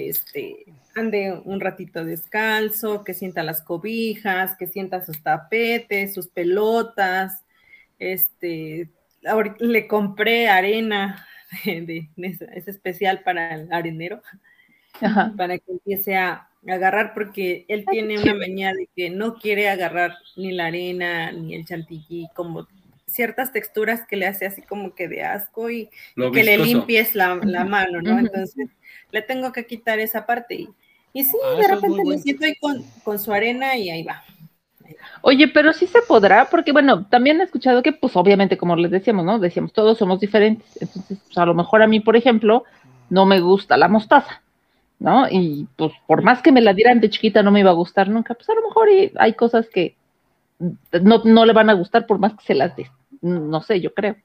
este ande un ratito descalzo, que sienta las cobijas, que sienta sus tapetes, sus pelotas. Este, ahorita le compré arena de, de- es, es especial para el arenero, Ajá. para que empiece a agarrar, porque él tiene una manía de que no quiere agarrar ni la arena, ni el chantilly, como ciertas texturas que le hace así como que de asco y que le limpies la, la mano, ¿no? Entonces le tengo que quitar esa parte y, y sí, Ah, de repente bueno. siento ahí con, con su arena y ahí va. Oye, pero sí se podrá, porque bueno, también he escuchado que, pues obviamente, como les decíamos, ¿no? Decíamos, todos somos diferentes. Entonces, pues, a lo mejor a mí, por ejemplo, no me gusta la mostaza, ¿no? Y pues por más que me la dieran de chiquita no me iba a gustar nunca, pues a lo mejor y hay cosas que no, no le van a gustar por más que se las des. No sé, yo creo.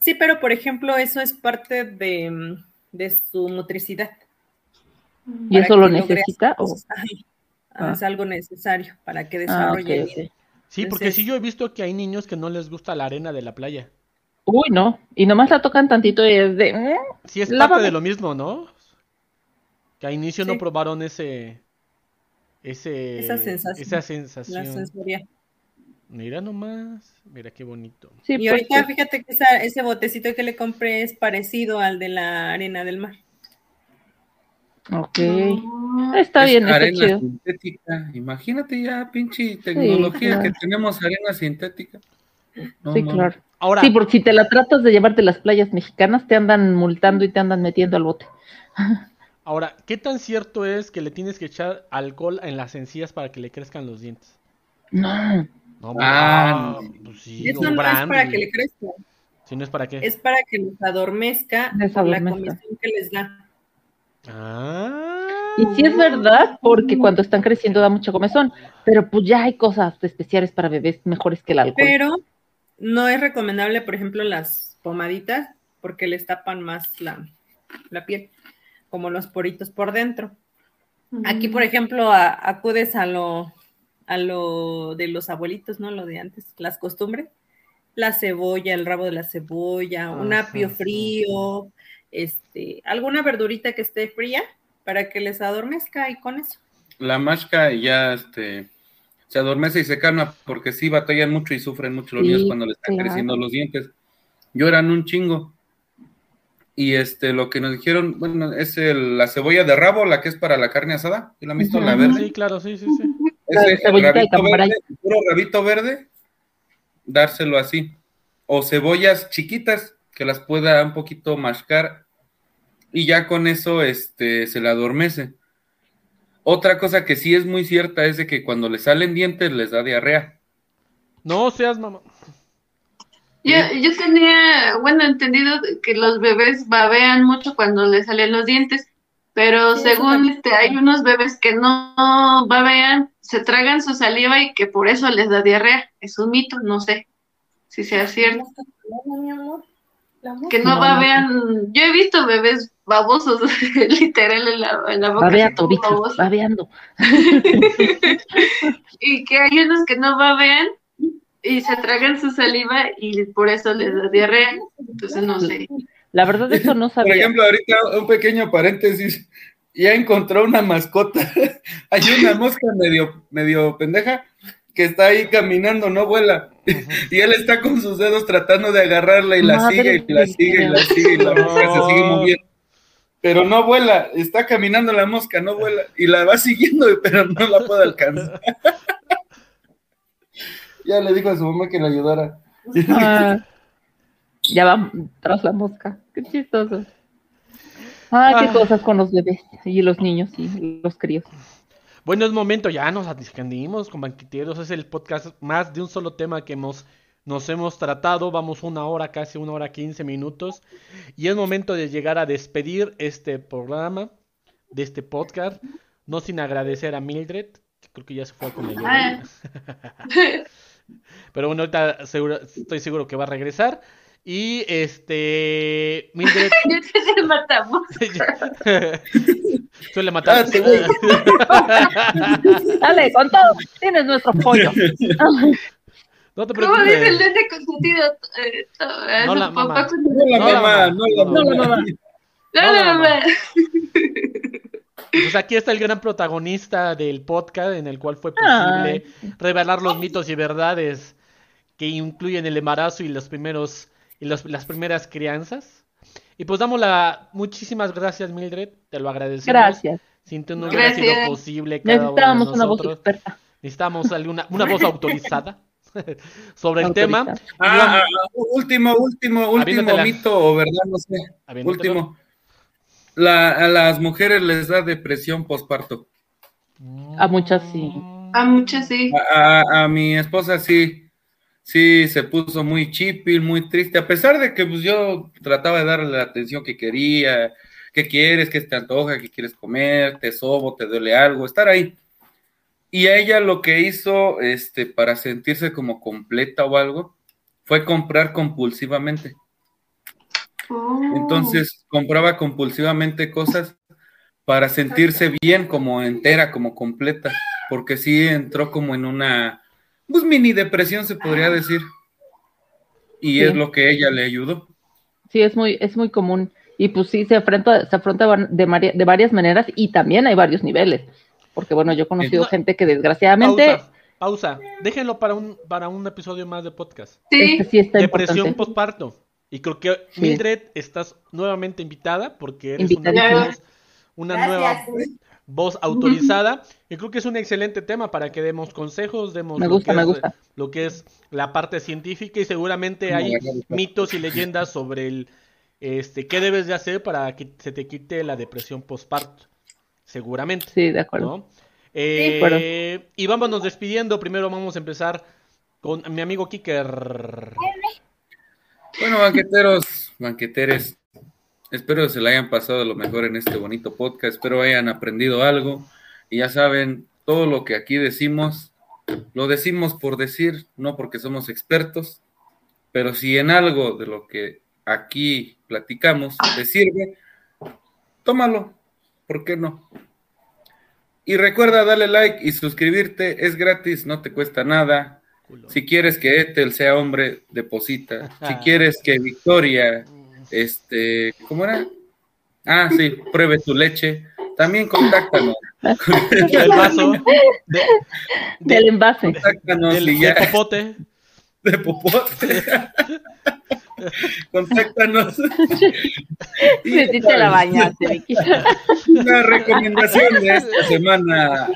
Sí, pero por ejemplo, eso es parte de, mm, de su motricidad. ¿Y para eso lo necesita? o-. Ajá. Ah. Es algo necesario para que Ah, desarrolle ok. bien. Sí, porque sí yo he visto que hay niños que no les gusta la arena de la playa. Uy, no. Y nomás la tocan tantito y es de. "Eh". Sí, es Lávame. parte de lo mismo, ¿no? Que a inicio no probaron ese... Ese, Esa sensación. Esa La sensación. Mira nomás. Mira qué bonito. Sí, Y ahorita fíjate que esa- ese botecito que le compré es parecido al de la arena del mar. Ok. No. Está Es bien, está arena chido. sintética. Imagínate ya, pinche tecnología claro. que tenemos arena sintética. No, Sí, claro. Ahora, Sí, porque si te la tratas de llevarte las playas mexicanas, te andan multando y te andan metiendo al bote. Ahora, ¿qué tan cierto es que le tienes que echar alcohol en las encías para que le crezcan los dientes? No. No, Ah, no, pues sí, Eso no es para que le crezca, Si no es para qué. es para que los adormezca la comisión que les da. Ah. Y sí es verdad, porque cuando están creciendo da mucha comezón, pero pues ya hay cosas especiales para bebés mejores que el alcohol. Pero no es recomendable, por ejemplo, las pomaditas, porque les tapan más la, la piel, como los poritos por dentro. Aquí, por ejemplo, a- acudes a lo, a lo de los abuelitos, ¿no? Lo de antes, las costumbres. La cebolla, el rabo de la cebolla, un Ajá, apio sí. frío, este, alguna verdurita que esté fría para que les adormezca y con eso. La mashka ya este, se adormece y se calma porque sí batallan mucho y sufren mucho los Sí, niños cuando les están claro. creciendo los dientes. Lloran un chingo. Y este, lo que nos dijeron, bueno, es el- la cebolla de rabo, la que es para la carne asada. ¿Sí la han visto? La verde. Sí, claro, sí, sí, sí. La de rabito cambray. verde, puro rabito verde, dárselo así. O cebollas chiquitas que las pueda un poquito mascar y ya con eso este, se le adormece. Otra cosa que sí es muy cierta es de que cuando le salen dientes les da diarrea. No seas mamá. Yo, yo tenía, bueno, entendido que los bebés babean mucho cuando les salen los dientes, pero Sí, según este, hay unos bebés que no babean, se tragan su saliva y que por eso les da diarrea. Es un mito, no sé si sea cierto. Que no No, babean. Yo he visto bebés babosos, literal, en la, en la boca. bichos, babosos. babeando. Y que hay unos que no babean y se tragan su saliva y por eso les da diarrea. Entonces no sé. La verdad eso no Por sabía. ejemplo, ahorita un pequeño paréntesis. Ya encontró una mascota. Hay una mosca medio, medio pendeja que está ahí caminando, no vuela. Y él está con sus dedos tratando de agarrarla y la Madre sigue y la mía. sigue y la sigue y la mosca se sigue No. moviendo. Pero no vuela, está caminando la mosca, no vuela. Y la va siguiendo, pero no la puede alcanzar. ya le dijo a su mamá que le ayudara. Ah, ya va tras la mosca. Qué chistoso. Ah, qué Ah. cosas con los bebés y los niños y los críos. Bueno, es momento, ya nos extendimos con banqueteros. Es el podcast más de un solo tema que hemos, nos hemos tratado. Vamos una hora, casi una hora, quince minutos. Y es momento de llegar a despedir este programa, de este podcast. No sin agradecer a Mildred, que creo que ya se fue con la Ah. Pero bueno, ahorita seguro- estoy seguro que va a regresar. Y este. Mildred. Yo te te matamos. Suele matar. Ah, te voy. Dale, con todo, tienes nuestro pollo. no te ¿Cómo dice el preocupes. nene consentido? Eh, No la mamá. No la No, la mamá, no la mamá. No, la. Pues aquí está el gran protagonista del podcast en el cual fue Ay. posible revelar los mitos y verdades que incluyen el embarazo y los primeros y los- las primeras crianzas. Y pues damos la muchísimas gracias Mildred, te lo agradecemos. Gracias. Sin tú no hubiera sido posible cada uno de Necesitábamos una voz nosotros. experta. Necesitamos alguna una voz autorizada sobre el tema. Ah, ah, último, último, último Aviéntatela. mito, o verdad, no sé. Último. La, a las mujeres les da depresión posparto. A muchas sí. A muchas sí. A, a- a mi esposa sí, sí se puso muy chipil, muy triste, a pesar de que pues, yo trataba de darle la atención que quería, qué quieres, qué te antoja, qué quieres comer, te sobo, te duele algo, estar ahí. Y a ella lo que hizo este, para sentirse como completa o algo fue comprar compulsivamente. Oh. Entonces compraba compulsivamente cosas para sentirse bien, como entera, como completa, porque sí entró como en una, pues mini depresión se podría decir. Y Sí. es lo que ella le ayudó. Sí, es muy, es muy común. Y pues sí, se afronta, se afronta de, varias maneras y también hay varios niveles. Porque bueno, yo he conocido No. gente que desgraciadamente Pausa, pausa. Déjenlo para un para un episodio más de podcast. Sí. este sí está Depresión importante. postparto. Y creo que Sí. Mildred estás nuevamente invitada porque eres una, voz- una nueva voz autorizada. Y creo que es un excelente tema para que demos consejos, demos Me lo gusta, que me es- gusta. lo que es la parte científica y seguramente hay mitos y leyendas sobre el este, ¿qué debes de hacer para que se te quite la depresión postparto? Seguramente. Sí, de acuerdo. ¿no? Eh, bueno. Y vámonos despidiendo. Primero vamos a empezar con mi amigo Kicker. Bueno, banqueteros, banqueteres, espero que se la hayan pasado lo mejor en este bonito podcast, espero hayan aprendido algo y ya saben, todo lo que aquí decimos, lo decimos por decir, no porque somos expertos, pero si en algo de lo que aquí platicamos te sirve, tómalo, ¿por qué no? Y recuerda darle like y suscribirte, es gratis, no te cuesta nada. Si quieres que Ethel sea hombre, deposita. Si quieres que Victoria, este, ¿cómo era? Ah, sí, pruebe tu leche. También contáctanos. Del vaso. de- Del envase. Contáctanos del, y ya. del popote. De popote. contáctanos. Y Sí, sí te la bañaste. La recomendación de esta semana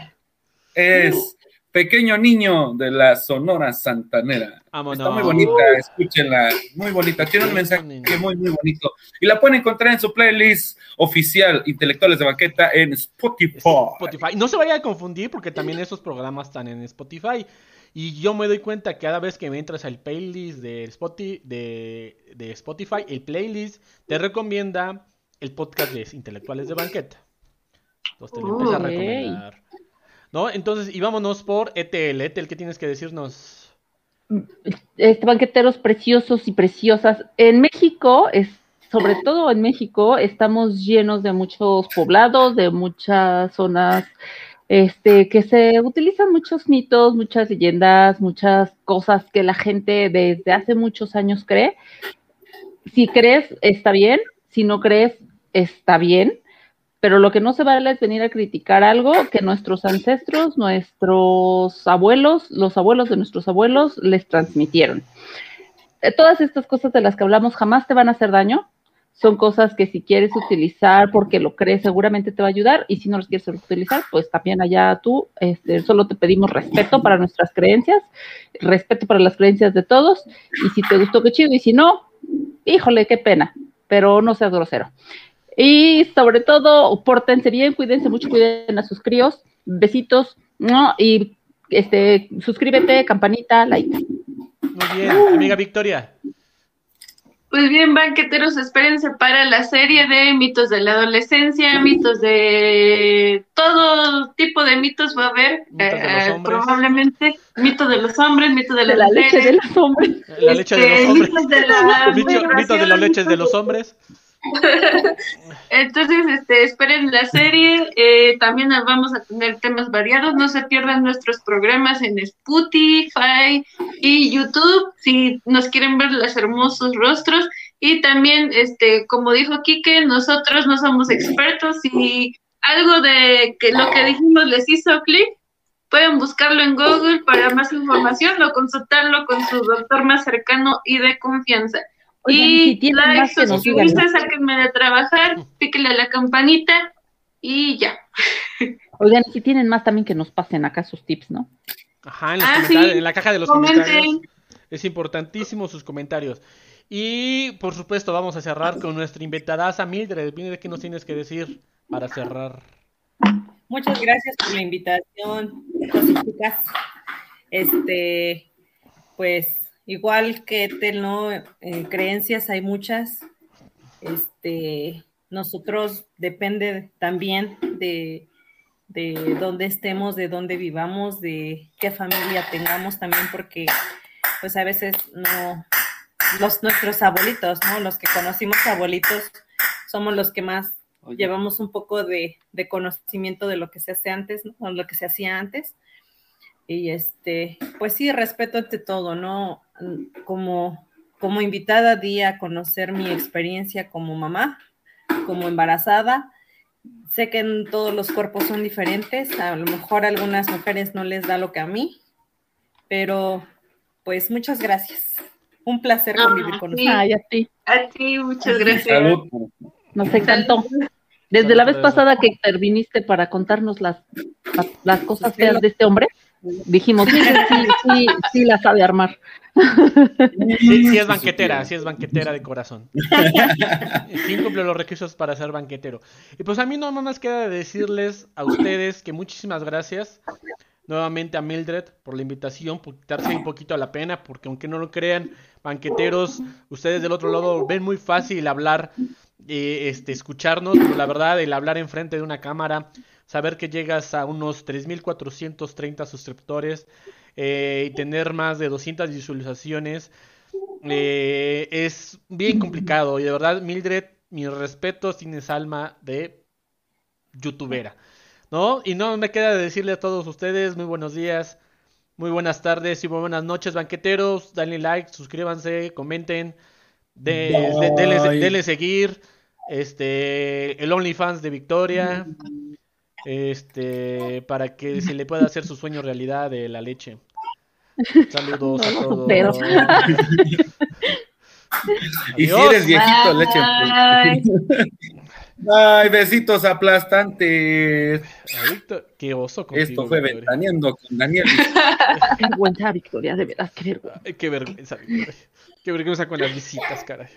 es Pequeño Niño de la Sonora Santanera. Vámonos. Está muy bonita, escúchenla, muy bonita, tiene un mensaje muy, muy bonito. Y la pueden encontrar en su playlist oficial, Intelectuales de Banqueta, en Spotify. Spotify. No se vaya a confundir porque también esos programas están en Spotify. Y yo me doy cuenta que cada vez que me entras al playlist de Spotify, de, de Spotify, el playlist te recomienda el podcast de Intelectuales de Banqueta. Entonces te lo empieza a recomendar. ¿No? Entonces, y vámonos por ETL. ETL, ¿qué tienes que decirnos? este, banqueteros preciosos y preciosas. En México, es, sobre todo en México, estamos llenos de muchos poblados, de muchas zonas este, que se utilizan muchos mitos, muchas leyendas, muchas cosas que la gente desde hace muchos años cree. Si crees, está bien. Si no crees, está bien. Pero lo que no se vale es venir a criticar algo que nuestros ancestros, nuestros abuelos, los abuelos de nuestros abuelos les transmitieron. Eh, Todas estas cosas de las que hablamos jamás te van a hacer daño. Son cosas que si quieres utilizar porque lo crees seguramente te va a ayudar y si no las quieres utilizar, pues también allá tú, este, solo te pedimos respeto para nuestras creencias, respeto para las creencias de todos y si te gustó, qué chido y si no, híjole, qué pena, pero no seas grosero. Y sobre todo, pórtense bien, cuídense mucho, cuiden a sus críos. Besitos, ¿no? Y este, suscríbete, campanita, like. Muy bien, amiga Victoria. Pues bien, banqueteros, espérense para la serie de mitos de la adolescencia, mitos de todo tipo de mitos va a haber, Mitos de los eh, probablemente mitos de los hombres, mitos de la leche de los hombres. La leche de este, los hombres. mitos de la Mito, mito de las migración, leches de los hombres. Entonces, este, esperen la serie. eh, también vamos a tener temas variados. No se pierdan nuestros programas en Spotify y YouTube si nos quieren ver los hermosos rostros. Y también, este, como dijo Quique, nosotros no somos expertos y algo de que lo que dijimos les hizo clic. Pueden buscarlo en Google para más información o consultarlo con su doctor más cercano y de confianza. Oigan, y si tienen like, más que nos digan, suscribirse, sáquenme de trabajar, píquenle a la campanita y ya. Oigan, si tienen más también que nos pasen acá sus tips, ¿no? Ajá, en, los Ah, comentarios- sí. en la caja de los Comenten. comentarios. Es importantísimo sus comentarios. Y por supuesto, vamos a cerrar con nuestra invitadaza Mildred. Mildred, ¿qué nos tienes que decir para cerrar? Muchas gracias por la invitación, chicas. Este, pues, igual que Tel, ¿no? Eh, creencias hay muchas. Este, nosotros depende también de, de dónde estemos, de dónde vivamos, de qué familia tengamos también, porque pues a veces no, los nuestros abuelitos, ¿no? Los que conocimos abuelitos somos los que más llevamos un poco de, de conocimiento de lo que se hace antes, ¿no? O lo que se hacía antes. Y este, pues sí, respeto ante todo, ¿no? Como, como invitada di a conocer mi experiencia como mamá, como embarazada. Sé que en todos los cuerpos son diferentes, a lo mejor a algunas mujeres no les da lo que a mí, pero pues muchas gracias. Un placer Ah, convivir con sí. ustedes. Ay, a ti. A ti, muchas gracias. Salud. Nos encantó. Desde la vez pasada que interviniste para contarnos las, las, las cosas feas de este hombre, dijimos, sí, sí, sí, sí la sabe armar. Sí, sí es banquetera, sí es banquetera de corazón. Sí cumple los requisitos para ser banquetero. Y pues a mí no más queda decirles a ustedes que muchísimas gracias nuevamente a Mildred por la invitación, por quitarse un poquito a la pena, porque aunque no lo crean, banqueteros, ustedes del otro lado ven muy fácil hablar, eh, este, escucharnos, pero la verdad, el hablar enfrente de una cámara, saber que llegas a unos 3.430 suscriptores eh, y tener más de 200 visualizaciones, eh, es bien complicado. Y de verdad, Mildred, mis respetos, tienes alma de youtubera. ¿No? Y no me queda de decirle a todos ustedes muy buenos días, muy buenas tardes y muy buenas noches, banqueteros. Denle like, suscríbanse, comenten, de, de- denle, denle seguir. Este, el OnlyFans de Victoria. Este, para que se le pueda hacer su sueño realidad de la leche. Saludos a No todos. Y si eres viejito, leche. Bye. Ay, besitos aplastantes. Qué oso contigo, Esto fue Victoria. ventaneando con Daniel. Qué vergüenza, Victoria, de verdad, qué vergüenza. Ay, qué vergüenza, Victoria. Qué vergüenza con las visitas, caray.